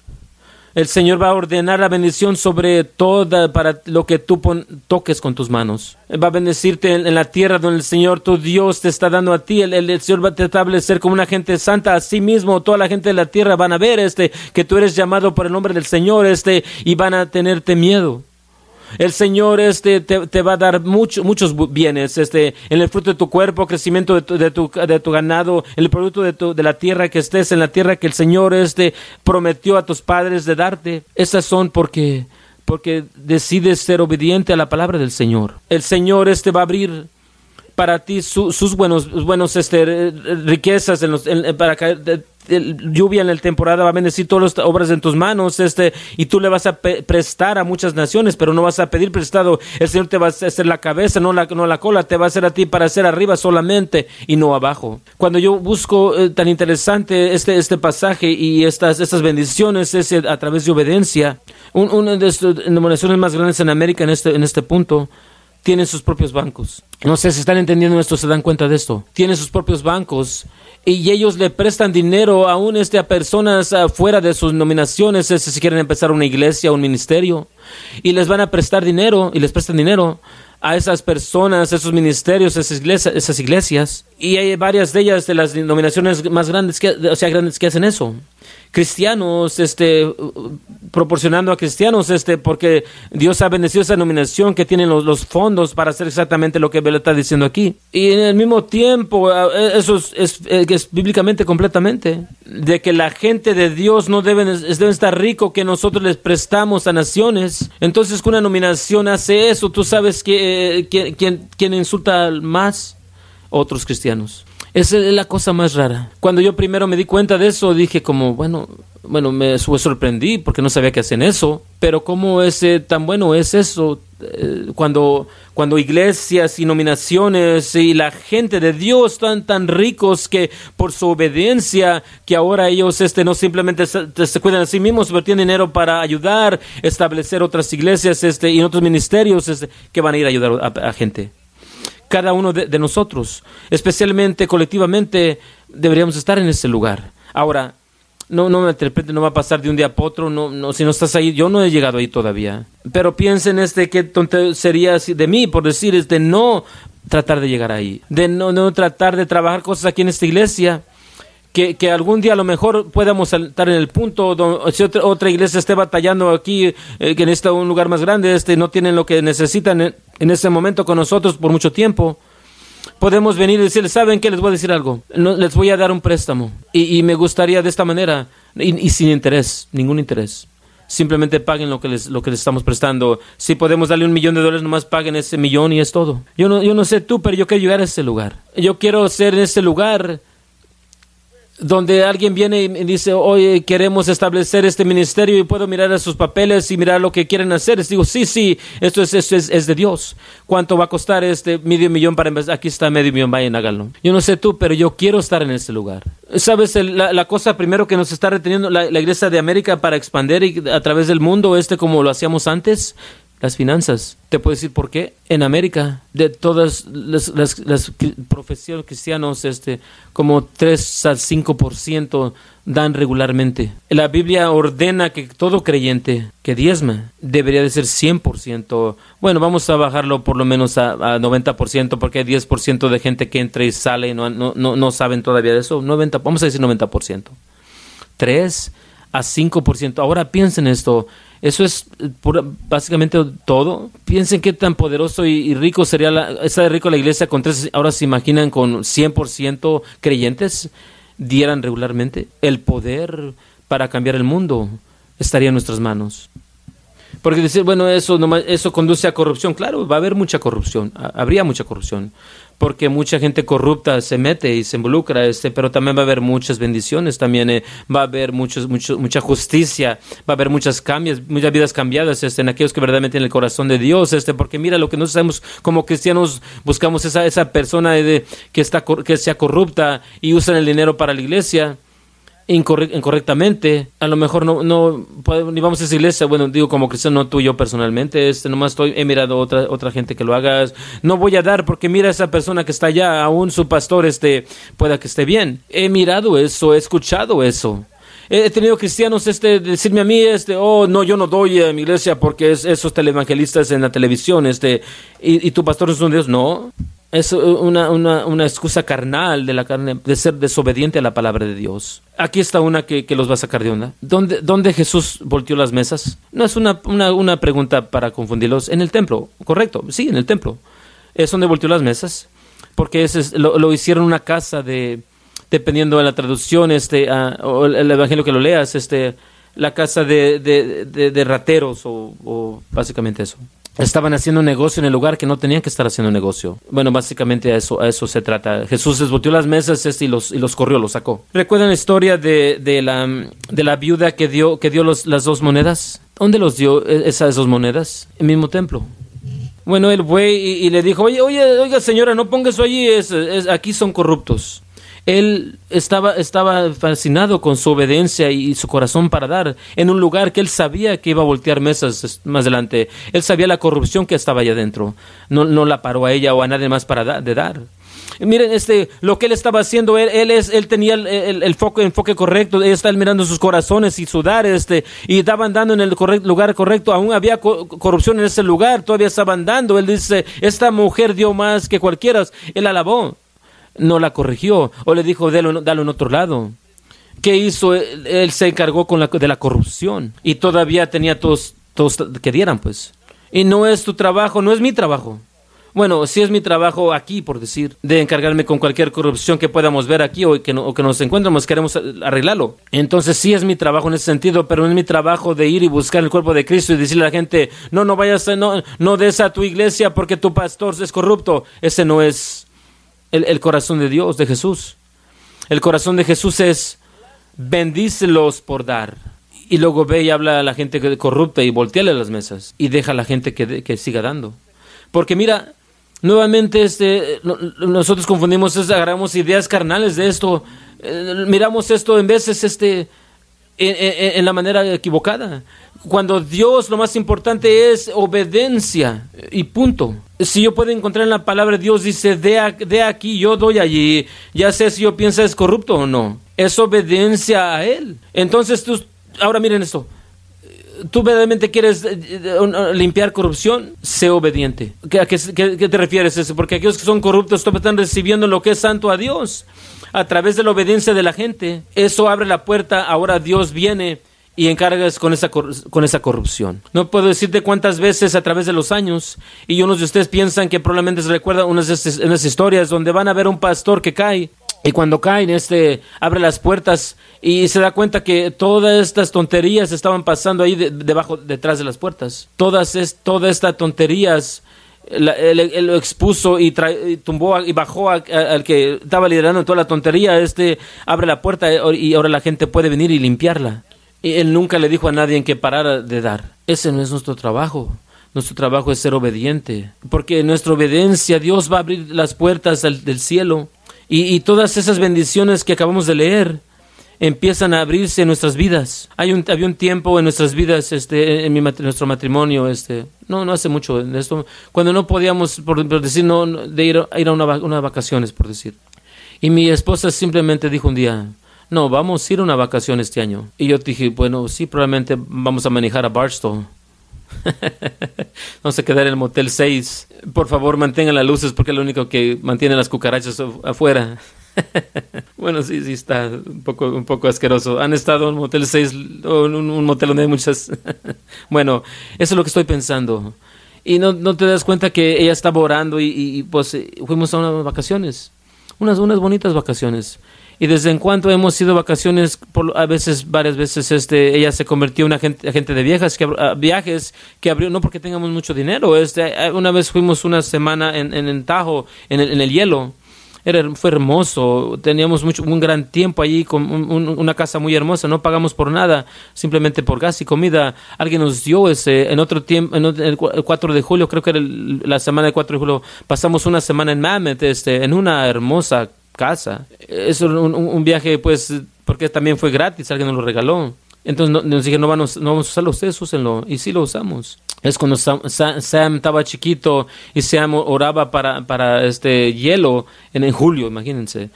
El Señor va a ordenar la bendición sobre toda para lo que tú toques con tus manos. Va a bendecirte en, la tierra donde el Señor tu Dios te está dando a ti. El, Señor va a establecer como una gente santa. a sí mismo toda la gente de la tierra van a ver este que tú eres llamado por el nombre del Señor este y van a tenerte miedo. El Señor este, te, va a dar muchos bienes, este, en el fruto de tu cuerpo, crecimiento de tu, de tu, ganado, en el producto de, tu, de la tierra que estés, en la tierra que el Señor este, prometió a tus padres de darte. Esas son porque, porque decides ser obediente a la palabra del Señor. El Señor este va a abrir para ti sus buenos, buenos este, riquezas en los, para caer, lluvia en la temporada va a bendecir todas las obras en tus manos, este, y tú le vas a prestar a muchas naciones, pero no vas a pedir prestado. El Señor te va a hacer la cabeza, no la, no la cola, te va a hacer a ti para hacer arriba solamente y no abajo. Cuando yo busco eh, tan interesante este, este pasaje y estas, estas bendiciones es a través de obediencia, una de las denominaciones más grandes en América en este, en este punto, tienen sus propios bancos. No sé si están entendiendo esto, se dan cuenta de esto. Tienen sus propios bancos y ellos le prestan dinero aún este, a personas fuera de sus nominaciones, este, si quieren empezar una iglesia, un ministerio, y les van a prestar dinero y les prestan dinero a esas personas, esos ministerios, esas iglesias, esas iglesias. Y hay varias de ellas de las denominaciones más grandes que, o sea, grandes que hacen eso cristianos, este, proporcionando a cristianos, este, porque Dios ha bendecido esa nominación que tienen los, fondos para hacer exactamente lo que Bel está diciendo aquí. Y en el mismo tiempo, e, eso es, es, bíblicamente completamente, de que la gente de Dios no deben, deben estar rico que nosotros les prestamos a naciones. Entonces, que una nominación hace eso, tú sabes que, eh, quién insulta más otros cristianos. Es la cosa más rara. Cuando yo primero me di cuenta de eso, dije como, bueno, bueno, me sorprendí porque no sabía que hacen eso, pero cómo es tan bueno es eso eh, cuando cuando iglesias y nominaciones y la gente de Dios están tan ricos que por su obediencia que ahora ellos este no simplemente se, cuidan a sí mismos, pero tienen dinero para ayudar, establecer otras iglesias este y otros ministerios este, que van a ir a ayudar a gente cada uno de, nosotros, especialmente colectivamente, deberíamos estar en ese lugar. Ahora, no, no me interprete, no va a pasar de un día para otro, no, no, si no estás ahí, yo no he llegado ahí todavía. Pero piensen este, qué tonto sería de mí por decir, es de no tratar de llegar ahí, de no, no tratar de trabajar cosas aquí en esta iglesia que, algún día a lo mejor podamos estar en el punto donde si otra, iglesia esté batallando aquí, eh, que necesita un lugar más grande, este, no tienen lo que necesitan en, en ese momento con nosotros por mucho tiempo podemos venir y decirles, ¿saben qué? Les voy a decir algo. No, les voy a dar un préstamo. Y, me gustaría de esta manera, y, sin interés, ningún interés. Simplemente paguen lo que, les, lo que les estamos prestando. Si podemos darle un millón de dólares, nomás paguen ese millón y es todo. Yo no, yo no sé tú, pero yo quiero llegar a ese lugar. Yo quiero ser en ese lugar donde alguien viene y dice, oye, queremos establecer este ministerio y puedo mirar a sus papeles y mirar lo que quieren hacer. Les digo, sí, sí, esto es, esto es, de Dios. ¿Cuánto va a costar este medio millón para empezar? Aquí está medio millón, vayan, háganlo. Yo no sé tú, pero yo quiero estar en este lugar. ¿Sabes? la, cosa primero que nos está reteniendo la, la Iglesia de América para expandir a través del mundo, este como lo hacíamos antes, las finanzas. Te puedo decir por qué. En América, de todas las, profesiones cristianos, este, como 3 al 5% dan regularmente. La Biblia ordena que todo creyente que diezma debería de ser 100%. Bueno, vamos a bajarlo por lo menos a, a 90% porque hay 10% de gente que entra y sale y no, no, no, no saben todavía de eso. 90, vamos a decir 90%. 3 a 5%. Ahora piensen esto. Eso es eh, básicamente todo. Piensen qué tan poderoso y, rico sería la, rico la iglesia con tres, ahora se imaginan con 100% creyentes dieran regularmente. El poder para cambiar el mundo estaría en nuestras manos. Porque decir, bueno, eso, eso conduce a corrupción. Claro, va a haber mucha corrupción, habría mucha corrupción porque mucha gente corrupta se mete y se involucra, este, pero también va a haber muchas bendiciones, también eh, va a haber muchos, mucha justicia, va a haber muchas cambios, muchas vidas cambiadas este, en aquellos que verdaderamente tienen el corazón de Dios, este, porque mira lo que nosotros hacemos como cristianos, buscamos esa, esa persona de, que, está, que sea corrupta y usan el dinero para la iglesia incorrectamente, a lo mejor no, no ni vamos a esa iglesia, bueno, digo como cristiano, no tú yo personalmente, este, nomás estoy, he mirado otra, otra gente que lo haga, no voy a dar porque mira esa persona que está allá, aún su pastor este, pueda que esté bien. He mirado eso, he escuchado eso. He tenido cristianos este, decirme a mí, este, oh, no, yo no doy a mi iglesia porque es esos televangelistas en la televisión, este, y, y tu pastor es un Dios. No, es una, una, una, excusa carnal de la carne de ser desobediente a la palabra de Dios. Aquí está una que, que los va a sacar de onda. ¿Dónde, ¿Dónde, Jesús volteó las mesas? No es una, una, una pregunta para confundirlos. En el templo, correcto, sí, en el templo. Es donde volteó las mesas, porque es, lo, lo, hicieron una casa de, dependiendo de la traducción, este, o el, evangelio que lo leas, este, la casa de, de, de, rateros o básicamente eso estaban haciendo negocio en el lugar que no tenían que estar haciendo negocio. Bueno, básicamente a eso, a eso se trata. Jesús desboteó las mesas este, y, los, y los corrió, los sacó. ¿Recuerdan la historia de, de, la, de la viuda que dio, que dio las dos monedas? ¿Dónde los dio e, esas dos monedas? En el mismo templo. Bueno, él fue y, le dijo, oye, oye, oiga señora, no ponga eso allí, es, aquí son corruptos. Él estaba, estaba fascinado con su obediencia y su corazón para dar en un lugar que él sabía que iba a voltear mesas más adelante. Él sabía la corrupción que estaba allá adentro. No, no la paró a ella o a nadie más para de dar. Miren, este, lo que él estaba haciendo, él, él, es, él tenía el, el, foco, enfoque correcto, él estaba mirando sus corazones y sudar, este, y estaban dando en el lugar correcto, aún había corrupción en ese lugar, todavía estaban dando, él dice, esta mujer dio más que cualquiera, él alabó no la corrigió o le dijo, dalo, dalo en otro lado. ¿Qué hizo? Él, se encargó con la, de la corrupción y todavía tenía todos, todos que dieran, pues. Y no es tu trabajo, no es mi trabajo. Bueno, sí es mi trabajo aquí, por decir, de encargarme con cualquier corrupción que podamos ver aquí o que, o que nos encontremos, queremos arreglarlo. Entonces sí es mi trabajo en ese sentido, pero no es mi trabajo de ir y buscar el cuerpo de Cristo y decirle a la gente, no, no vayas, no, no des a tu iglesia porque tu pastor es corrupto. Ese no es el, corazón de Dios, de Jesús. El corazón de Jesús es bendícelos por dar. Y luego ve y habla a la gente corrupta y volteale las mesas. Y deja a la gente que, que siga dando. Porque mira, nuevamente este, nosotros confundimos, agarramos ideas carnales de esto. Eh, miramos esto en veces este, en, la manera equivocada. Cuando Dios lo más importante es obediencia y punto. Si yo puedo encontrar en la palabra Dios dice, de, de aquí, yo doy allí, ya sé si yo pienso es corrupto o no. Es obediencia a Él. Entonces tú, ahora miren esto. ¿Tú verdaderamente quieres eh, eh, limpiar corrupción? Sé obediente. ¿A qué, qué, te refieres eso? Porque aquellos que son corruptos están recibiendo lo que es santo a Dios a través de la obediencia de la gente. Eso abre la puerta, ahora Dios viene y encargas con esa, con esa corrupción. No puedo decirte cuántas veces a través de los años, y unos de ustedes piensan que probablemente se recuerda unas esas historias donde van a ver un pastor que cae, y cuando cae, este abre las puertas y se da cuenta que todas estas tonterías estaban pasando ahí debajo, detrás de las puertas. Todas, es, todas estas tonterías él, lo expuso y, tumbó y bajó al que estaba liderando toda la tontería. Este abre la puerta y ahora la gente puede venir y limpiarla. Y él nunca le dijo a nadie en que parara de dar. Ese no es nuestro trabajo. Nuestro trabajo es ser obediente. Porque en nuestra obediencia Dios va a abrir las puertas del, cielo. y todas esas bendiciones que acabamos de leer empiezan a abrirse en nuestras vidas. Hay un, había un tiempo en nuestras vidas, este, en, nuestro matrimonio, este, no, hace mucho cuando no podíamos, decir, no, de ir, a, unas vacaciones, por decir. Y mi esposa simplemente dijo un día, no, vamos a ir a una vacación este año. Y yo dije, bueno, sí, probablemente vamos a manejar a Barstow. vamos a quedar en el Motel 6. Por favor, mantengan las luces porque es lo único que mantiene las cucarachas afuera. bueno, sí, sí, está un poco, un poco asqueroso. ¿Han estado en un motel 6 o en un, motel donde hay muchas... bueno, eso es lo que estoy pensando. Y no, no te das cuenta que ella estaba orando y, pues eh, fuimos a unas vacaciones, unas, unas bonitas vacaciones. Y desde en cuanto hemos ido vacaciones, por, a veces, varias veces, este, ella se convirtió en una agente, de viajes que, viajes que abrió, no porque tengamos mucho dinero. Este, una vez fuimos una semana en, en, Tajo, en el, en el hielo era, fue hermoso, teníamos mucho, un gran tiempo allí con una casa muy hermosa, no pagamos por nada, simplemente por gas y comida. Alguien nos dio ese, en otro tiempo, en el 4 de julio, creo que era la semana del 4 de julio, pasamos una semana en Mammoth, este, en una hermosa casa. Es un, un viaje, pues, porque también fue gratis, alguien nos lo regaló. Entonces nos dije, no vamos, no vamos a usarlo, ustedes úsenlo. Y sí lo usamos. Es cuando Sam, estaba chiquito y Sam oraba para, para este hielo en, en julio, imagínense.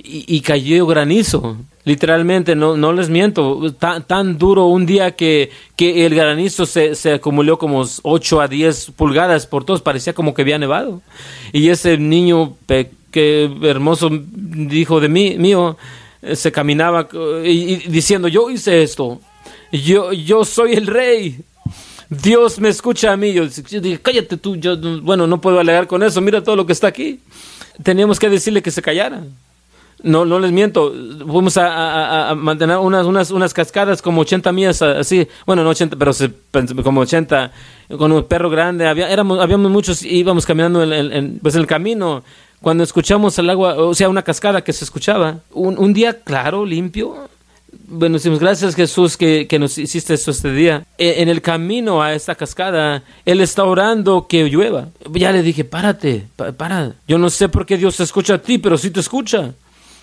Y, cayó granizo, literalmente, no, no les miento, tan, tan duro un día que, que el granizo se, se, acumuló como 8 a 10 pulgadas por todos, parecía como que había nevado. Y ese niño que hermoso dijo de mí, mío, se caminaba y, diciendo, yo hice esto, yo, yo soy el rey. Dios me escucha a mí. Yo, dije, cállate tú. Yo, bueno, no puedo alegar con eso. Mira todo lo que está aquí. Teníamos que decirle que se callara. No, no les miento. Fuimos a, mantener unas, unas, unas cascadas como 80 millas así. Bueno, no 80, pero como 80 con un perro grande. Había, habíamos muchos, íbamos caminando pues en el camino. Cuando escuchamos el agua, o sea, una cascada que se escuchaba. Un, un día claro, limpio bueno, decimos gracias Jesús que, que, nos hiciste esto este día. E, en el camino a esta cascada, Él está orando que llueva. Ya le dije, párate, para. Yo no sé por qué Dios te escucha a ti, pero sí te escucha.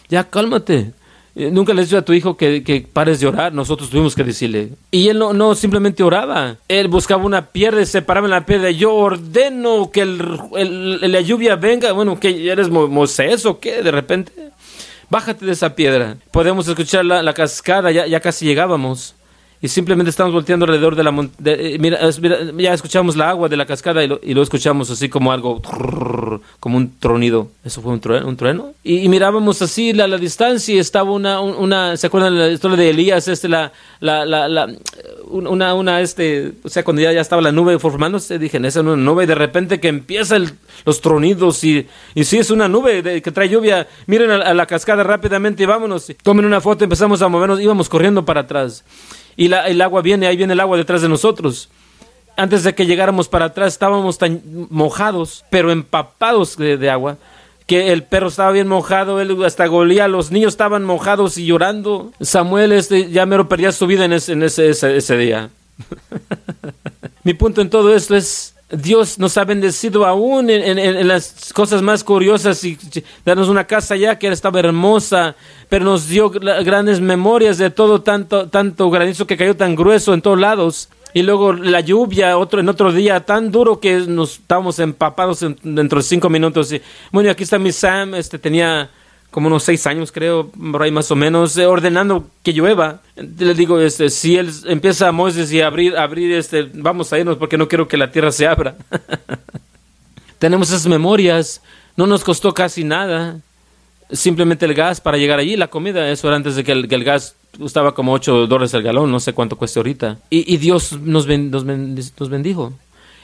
Ya cálmate. Eh, nunca le dicho a tu hijo que, que, pares de orar, nosotros tuvimos que decirle. Y él no, no simplemente oraba, él buscaba una piedra y se paraba en la piedra. Yo ordeno que el, la lluvia venga. Bueno, que eres Moisés o qué, de repente bájate de esa piedra. Podemos escuchar la, cascada, ya, ya casi llegábamos y simplemente estamos volteando alrededor de la montaña. Eh, mira, ya escuchamos la agua de la cascada y lo, y lo escuchamos así como algo, como un tronido. ¿Eso fue un trueno? Un trueno? Y, mirábamos así a la, distancia y estaba una, una, ¿se acuerdan la historia de Elías? Este, la, la, la, una, una, este, o sea, cuando ya, ya estaba la nube formándose, dije, esa es una nube y de repente que empieza los tronidos y, y sí, es una nube que trae lluvia. Miren a, la cascada rápidamente y vámonos. Tomen una foto, empezamos a movernos, íbamos corriendo para atrás y el agua viene, ahí viene el agua detrás de nosotros. Antes de que llegáramos para atrás estábamos tan mojados, pero empapados de, agua, que el perro estaba bien mojado, él hasta golía, los niños estaban mojados y llorando. Samuel este, ya mero perdía su vida en ese, en ese, ese día. Mi punto en todo esto es Dios nos ha bendecido aún en, las cosas más curiosas y darnos una casa ya que estaba hermosa, pero nos dio grandes memorias de todo tanto, tanto granizo que cayó tan grueso en todos lados. Y luego la lluvia otro, en otro día tan duro que nos estábamos empapados dentro de cinco minutos. Y, bueno, aquí está mi Sam, este tenía como unos seis años, creo, por ahí más o menos, eh, ordenando que llueva. Le digo, este, si él empieza a Moisés y abrir, abrir, este, vamos a irnos porque no quiero que la tierra se abra. Tenemos esas memorias, no nos costó casi nada. Simplemente el gas para llegar allí, la comida, eso era antes de que el, gas costaba como 8 dólares el galón, no sé cuánto cuesta ahorita. Y, Dios nos, bendijo.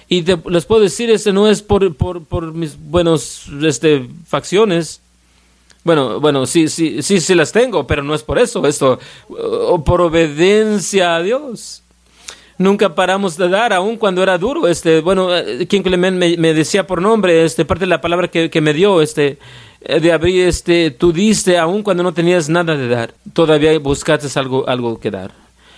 Y les puedo decir, este no es por, por, mis buenos este, facciones, bueno, bueno, sí, sí, sí, sí las tengo, pero no es por eso, esto, por obediencia a Dios. Nunca paramos de dar, aun cuando era duro. Este, bueno, eh, quien me, me decía por nombre, este, parte de la palabra que, que me dio, este, eh, de abrir, este, tú diste, aun cuando no tenías nada de dar, todavía buscaste algo, algo que dar.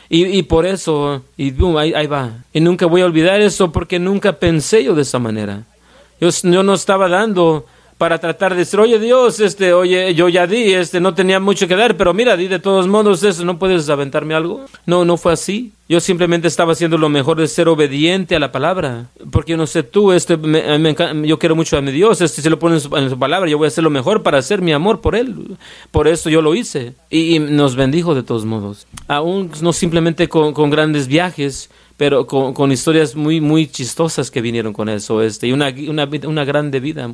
Y, y por eso, y boom, ahí, ahí, va. Y nunca voy a olvidar eso porque nunca pensé yo de esa manera. Yo, yo no estaba dando para tratar de decir, oye Dios, este, oye, yo ya di, este, no tenía mucho que dar, pero mira, di de todos modos eso, ¿no puedes aventarme algo? No, no fue así. Yo simplemente estaba haciendo lo mejor de ser obediente a la palabra. Porque no sé tú, este, yo quiero mucho a mi Dios, este, si lo pones en su, palabra, yo voy a hacer lo mejor para hacer mi amor por Él. Por eso yo lo hice. Y, nos bendijo de todos modos. Aún no simplemente con, con grandes viajes, pero con, con, historias muy muy chistosas que vinieron con eso este y una una, una grande vida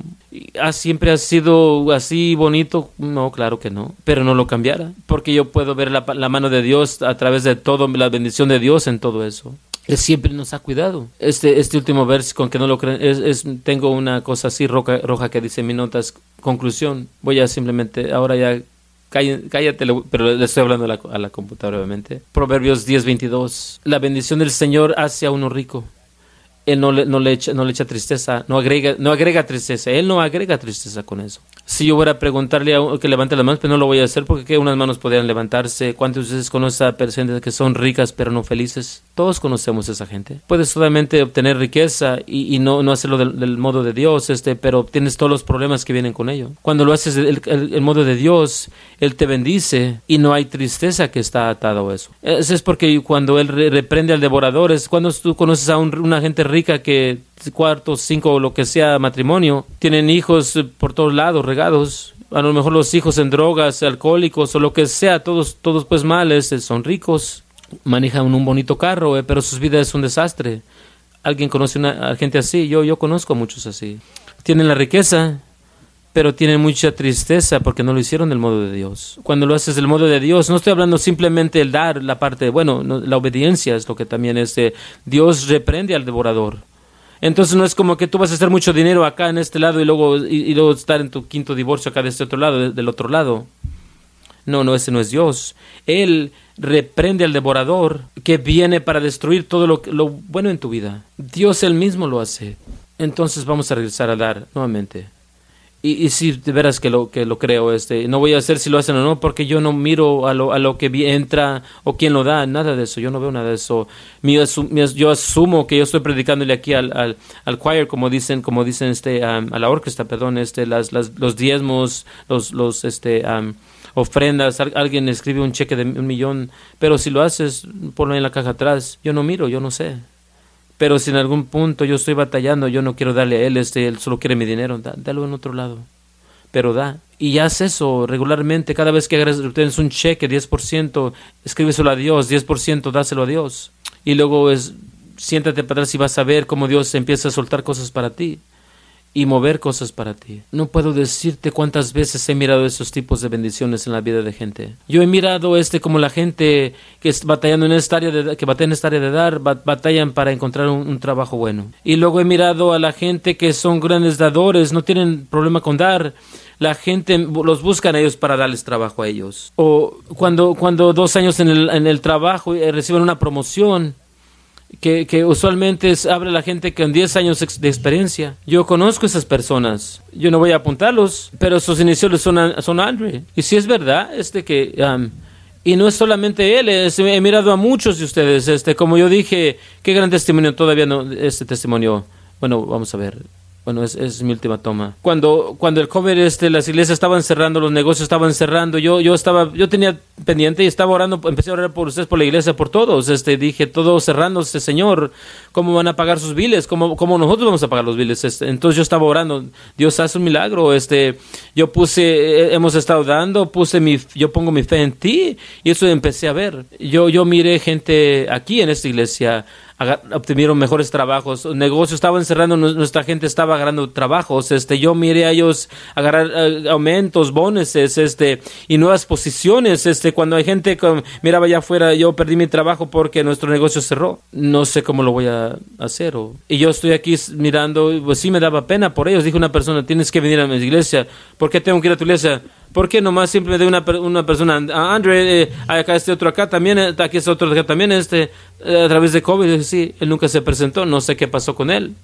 ¿Ha, siempre ha sido así bonito no claro que no pero no lo cambiara porque yo puedo ver la, la mano de Dios a través de todo la bendición de Dios en todo eso él siempre nos ha cuidado. Este, este último verso, con que no lo creen, es, es, tengo una cosa así roja, roja que dice en mi notas, conclusión. Voy a simplemente, ahora ya cállate, pero le estoy hablando a la, a la computadora, obviamente. Proverbios 10:22. La bendición del Señor hace a uno rico. Él no le, no le, echa, no le echa tristeza, no agrega, no agrega tristeza. Él no agrega tristeza con eso. Si yo fuera a preguntarle a que levante las manos, pero no lo voy a hacer porque unas manos podrían levantarse. ¿Cuántos de ustedes conocen a personas que son ricas pero no felices? Todos conocemos a esa gente. Puedes solamente obtener riqueza y, no, no hacerlo del, modo de Dios, este, pero tienes todos los problemas que vienen con ello. Cuando lo haces el, el, modo de Dios, Él te bendice y no hay tristeza que está atado a eso. Eso es porque cuando Él reprende al devorador, es cuando tú conoces a una gente que cuarto, cinco lo que sea matrimonio, tienen hijos por todos lados regados, a lo mejor los hijos en drogas, alcohólicos o lo que sea, todos, todos pues males, eh, son ricos, manejan un bonito carro, eh, pero sus vidas es un desastre. ¿Alguien conoce a gente así? Yo, yo conozco a muchos así. Tienen la riqueza, pero tienen mucha tristeza porque no lo hicieron del modo de Dios. Cuando lo haces del modo de Dios, no estoy hablando simplemente el dar la parte, bueno, la obediencia es lo que también es, Dios reprende al devorador. Entonces no es como que tú vas a hacer mucho dinero acá en este lado y luego, y, luego estar en tu quinto divorcio acá de este otro lado, del otro lado. No, no, ese no es Dios. Él reprende al devorador que viene para destruir todo lo, lo bueno en tu vida. Dios él mismo lo hace. Entonces vamos a regresar a dar nuevamente. Y, y si de veras que lo, que lo creo, este, no voy a hacer si lo hacen o no, porque yo no miro a lo, a lo que entra o quién lo da, nada de eso, yo no veo nada de eso. Mi, yo asumo que yo estoy predicándole aquí al, al, al choir, como dicen, como dicen este, a la orquesta, perdón, este, las, las, los diezmos, los, los este, ofrendas, alguien escribe un cheque de un millón, pero si lo haces, ponlo en la caja atrás, yo no miro, yo no sé. Pero si en algún punto yo estoy batallando, yo no quiero darle a él, este, él solo quiere mi dinero, da, dalo en otro lado. Pero da. Y haz eso regularmente. Cada vez que tienes un cheque, 10%, escríbeselo a Dios, 10% dáselo a Dios. Y luego es, siéntate para atrás y vas a ver cómo Dios empieza a soltar cosas para ti y mover cosas para ti. No puedo decirte cuántas veces he mirado esos tipos de bendiciones en la vida de gente. Yo he mirado este como la gente que está batallando en esta área de, que batalla en esta área de dar, batallan para encontrar un, trabajo bueno. Y luego he mirado a la gente que son grandes dadores, no tienen problema con dar. La gente los buscan a ellos para darles trabajo a ellos. O cuando, cuando dos años en el, en el trabajo eh, reciben una promoción, que, que usualmente es, abre la gente con 10 años de experiencia. Yo conozco esas personas. Yo no voy a apuntarlos, pero sus iniciales son, son Andre. Y si es verdad, este que... Um, y no es solamente él, he mirado a muchos de ustedes, este, como yo dije, qué gran testimonio, todavía no, este testimonio, bueno, vamos a ver, bueno, es, mi última toma. Cuando, cuando el COVID, este, las iglesias estaban cerrando, los negocios estaban cerrando, yo, yo estaba, yo tenía pendiente y estaba orando, empecé a orar por ustedes, por la iglesia, por todos. Este, dije, todo cerrándose, Señor, ¿cómo van a pagar sus biles? ¿Cómo, cómo nosotros vamos a pagar los biles? Este, entonces yo estaba orando, Dios hace un milagro. Este, yo puse, eh, hemos estado dando, puse mi, yo pongo mi fe en ti y eso empecé a ver. Yo, yo miré gente aquí en esta iglesia obtuvieron mejores trabajos, negocios estaban cerrando, nuestra gente estaba agarrando trabajos, este, yo miré a ellos agarrar eh, aumentos, bonuses, este, y nuevas posiciones, este, cuando hay gente que miraba allá afuera, yo perdí mi trabajo porque nuestro negocio cerró, no sé cómo lo voy a hacer, y yo estoy aquí mirando, pues sí me daba pena por ellos, dijo una persona, tienes que venir a mi iglesia, ¿por qué tengo que ir a tu iglesia? ¿Por qué nomás simplemente una, una persona, ah, Andre, eh, acá este otro acá también, eh, aquí este otro acá también, este, eh, a través de COVID? Sí, él nunca se presentó, no sé qué pasó con él.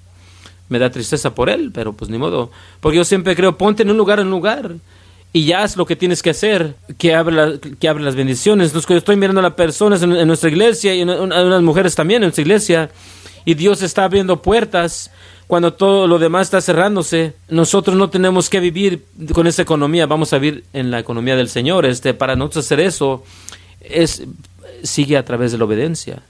Me da tristeza por él, pero pues ni modo. Porque yo siempre creo, ponte en un lugar, en un lugar. Y ya es lo que tienes que hacer, que abre, que las bendiciones. Entonces, yo estoy mirando a las personas en, nuestra iglesia y a unas mujeres también en nuestra iglesia, y Dios está abriendo puertas cuando todo lo demás está cerrándose, nosotros no tenemos que vivir con esa economía, vamos a vivir en la economía del Señor. Este, para nosotros hacer eso es, sigue a través de la obediencia.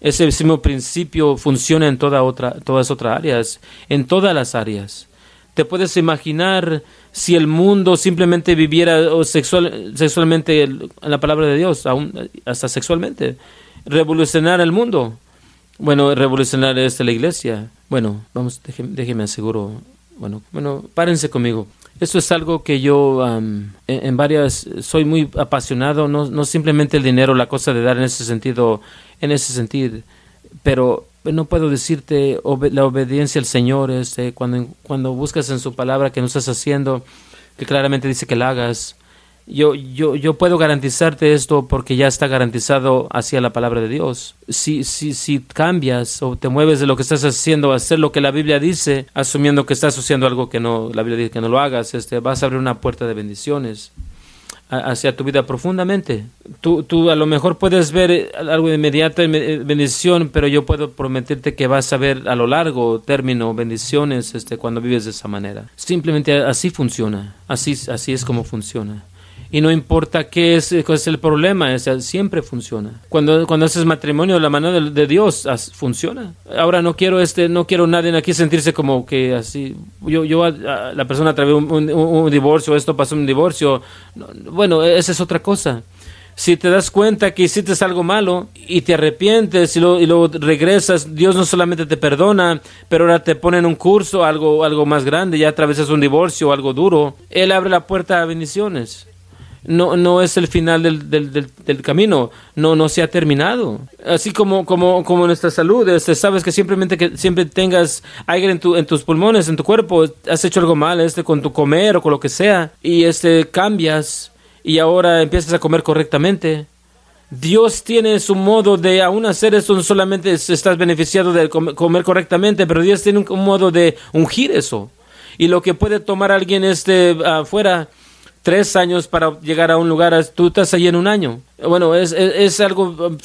Ese mismo principio funciona en toda otra, todas otras áreas, en todas las áreas. ¿Te puedes imaginar si el mundo simplemente viviera sexual, sexualmente en la palabra de Dios, aún, hasta sexualmente? Revolucionar el mundo. Bueno, revolucionar esta la iglesia. Bueno, vamos, déjeme, aseguro. Bueno, bueno, párense conmigo. Esto es algo que yo en, varias soy muy apasionado, no, no simplemente el dinero, la cosa de dar en ese sentido, en ese sentido, pero no puedo decirte la obediencia al Señor, este, cuando, cuando buscas en su palabra que no estás haciendo, que claramente dice que la hagas, yo, yo, yo puedo garantizarte esto porque ya está garantizado hacia la palabra de Dios. Si, si, si cambias o te mueves de lo que estás haciendo hacer lo que la Biblia dice, asumiendo que estás haciendo algo que no, la Biblia dice que no lo hagas, este, vas a abrir una puerta de bendiciones hacia tu vida profundamente. Tú, tú a lo mejor puedes ver eh, algo de inmediata eh, bendición, pero yo puedo prometerte que vas a ver a lo largo término bendiciones este, cuando vives de esa manera. Simplemente así funciona, así, así es como funciona y no importa qué es, es el problema, siempre funciona. Cuando, cuando haces matrimonio, la mano de, Dios funciona. Ahora no quiero este, no quiero nadie aquí sentirse como que así, yo, yo la persona atravesó un, un, divorcio, esto pasó un divorcio. bueno, esa es otra cosa. Si te das cuenta que hiciste algo malo y te arrepientes y, lo, y luego regresas, Dios no solamente te perdona, pero ahora te pone en un curso, algo, algo más grande, ya atravesas un divorcio, algo duro. Él abre la puerta a bendiciones no, no es el final del, del, del, camino, no, no se ha terminado. Así como, como, como nuestra salud, este, sabes que simplemente que siempre tengas aire en, tu, en tus pulmones, en tu cuerpo, has hecho algo mal este, con tu comer o con lo que sea, y este, cambias y ahora empiezas a comer correctamente. Dios tiene su modo de aún hacer eso, no solamente estás beneficiado de comer correctamente, pero Dios tiene un, modo de ungir eso. Y lo que puede tomar alguien este afuera tres años para llegar a un lugar, tú estás ahí en un año. Bueno, es, es, algo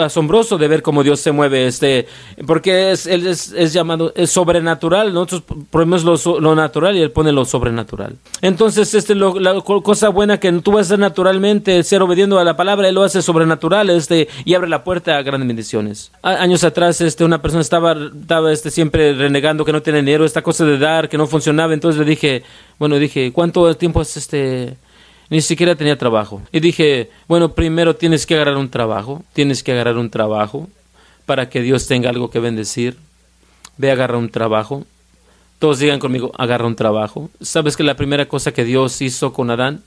asombroso de ver cómo Dios se mueve, este, porque es, él es, llamado, es sobrenatural. Nosotros ponemos lo, lo, natural y Él pone lo sobrenatural. Entonces, este, la cosa buena que tú hacer naturalmente, ser obediendo a la palabra, Él lo hace sobrenatural, este, y abre la puerta a grandes bendiciones. años atrás, este, una persona estaba, estaba este, siempre renegando que no tiene dinero, esta cosa de dar, que no funcionaba, entonces le dije, bueno, dije, ¿cuánto tiempo es este? Ni siquiera tenía trabajo. Y dije, bueno, primero tienes que agarrar un trabajo, tienes que agarrar un trabajo para que Dios tenga algo que bendecir. Ve a agarrar un trabajo. Todos digan conmigo, agarra un trabajo. ¿Sabes que la primera cosa que Dios hizo con Adán?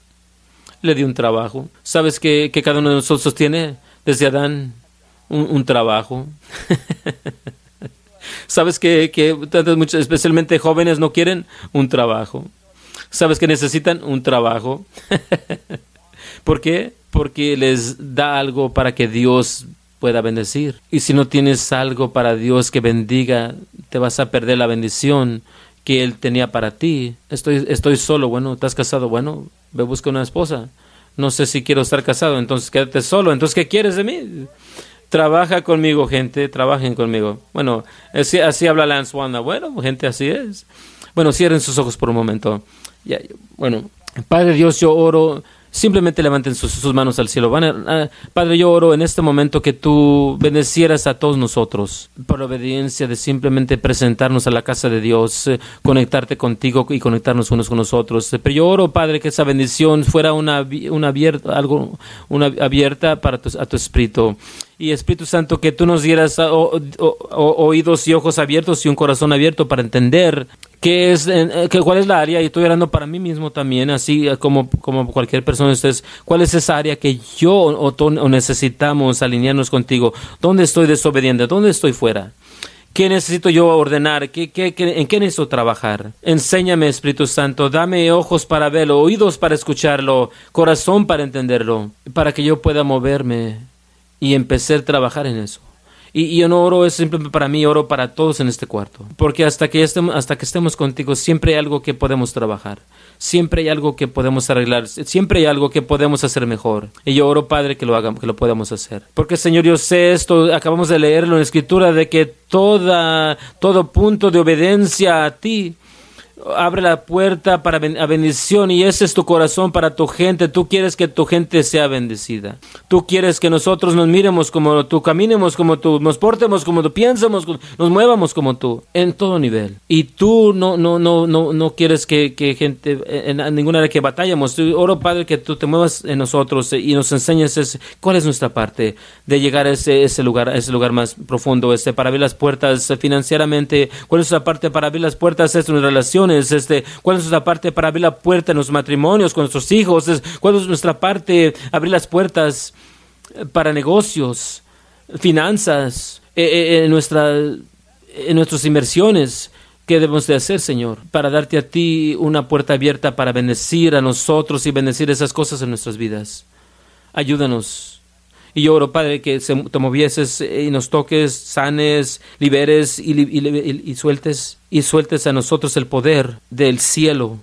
Le dio un trabajo. ¿Sabes que, cada uno de nosotros tiene desde Adán un, trabajo? ¿Sabes que, que especialmente jóvenes no quieren un trabajo? ¿Sabes que necesitan? Un trabajo. ¿Por qué? Porque les da algo para que Dios pueda bendecir. Y si no tienes algo para Dios que bendiga, te vas a perder la bendición que Él tenía para ti. Estoy, estoy solo, bueno, ¿estás casado? Bueno, ve busca una esposa. No sé si quiero estar casado, entonces quédate solo. Entonces, ¿qué quieres de mí? Trabaja conmigo, gente, trabajen conmigo. Bueno, así, así habla Lance Wanda. Bueno, gente, así es. Bueno, cierren sus ojos por un momento. Bueno, Padre Dios, yo oro simplemente levanten sus, manos al cielo. Van Padre, yo oro en este momento que tú bendecieras a todos nosotros por la obediencia de simplemente presentarnos a la casa de Dios, eh, conectarte contigo y conectarnos unos con nosotros. Pero yo oro, Padre, que esa bendición fuera una, una abierta, algo, una abierta para a tu espíritu. Y Espíritu Santo, que tú nos dieras oídos y ojos abiertos y un corazón abierto para entender qué es, eh, cuál es la área, y estoy orando para mí mismo también, así como, como cualquier persona, ustedes, cuál es esa área que yo o, necesitamos alinearnos contigo, dónde estoy desobediente, dónde estoy fuera. ¿Qué necesito yo ordenar? ¿Qué, qué, en qué necesito trabajar? Enséñame, Espíritu Santo, dame ojos para verlo, oídos para escucharlo, corazón para entenderlo, para que yo pueda moverme y empecé a trabajar en eso. Y, yo no oro es simplemente para mí, oro para todos en este cuarto. Porque hasta que, estemos, hasta que estemos contigo, siempre hay algo que podemos trabajar. Siempre hay algo que podemos arreglar. Siempre hay algo que podemos hacer mejor. Y yo oro, Padre, que lo hagamos, que lo podamos hacer. Porque, Señor, yo sé esto, acabamos de leerlo en la Escritura, de que toda, todo punto de obediencia a ti abre la puerta para a bendición y ese es tu corazón para tu gente. Tú quieres que tu gente sea bendecida. Tú quieres que nosotros nos miremos como tú, caminemos como tú, nos portemos como tú, piensemos, nos muevamos como tú, en todo nivel. Y tú no, no, no, no, no quieres que, que gente, en, ninguna área que batallemos. Oro, Padre, que tú te muevas en nosotros y nos enseñes cuál es nuestra parte de llegar a ese, ese lugar, ese lugar más profundo, este, para abrir las puertas financieramente, cuál es nuestra parte para abrir las puertas de nuestra relación este, cuál es nuestra parte para abrir la puerta en los matrimonios con nuestros hijos, cuál es nuestra parte abrir las puertas eh, para negocios, finanzas, eh, eh, en, nuestra, en nuestras inversiones. ¿Qué debemos de hacer, Señor? Para darte a ti una puerta abierta para bendecir a nosotros y bendecir esas cosas en nuestras vidas. Ayúdanos y yo oro, Padre, que te movieses y nos toques, sanes, liberes y, sueltes, y sueltes a nosotros el poder del cielo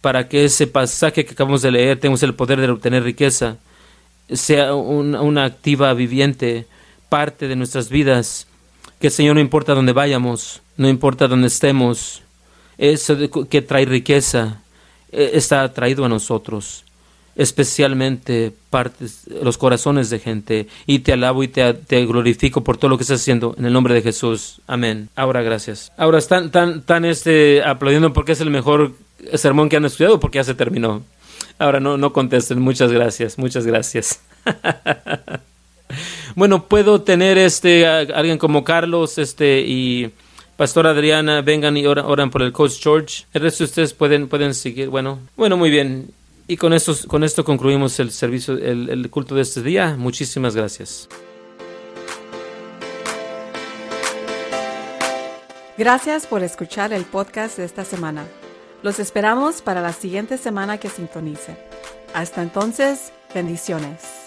para que ese pasaje que acabamos de leer, tengamos el poder de obtener riqueza, sea una activa viviente parte de nuestras vidas. Que Señor no importa dónde vayamos, no importa dónde estemos, eso que trae riqueza e, está traído a nosotros especialmente partes, los corazones de gente. Y te alabo y te, glorifico por todo lo que estás haciendo en el nombre de Jesús. Amén. Ahora gracias. Ahora están tan, tan este, aplaudiendo porque es el mejor sermón que han estudiado porque ya se terminó. Ahora no, no contesten. Muchas gracias. Muchas gracias. bueno, puedo tener este alguien como Carlos este y Pastor Adriana, vengan y oran, oran, por el coach George. El resto de ustedes pueden, pueden seguir. Bueno, bueno, muy bien. Y con esto, con esto concluimos el servicio, el, el culto de este día. Muchísimas gracias. Gracias por escuchar el podcast de esta semana. Los esperamos para la siguiente semana que sintonice. Hasta entonces, bendiciones.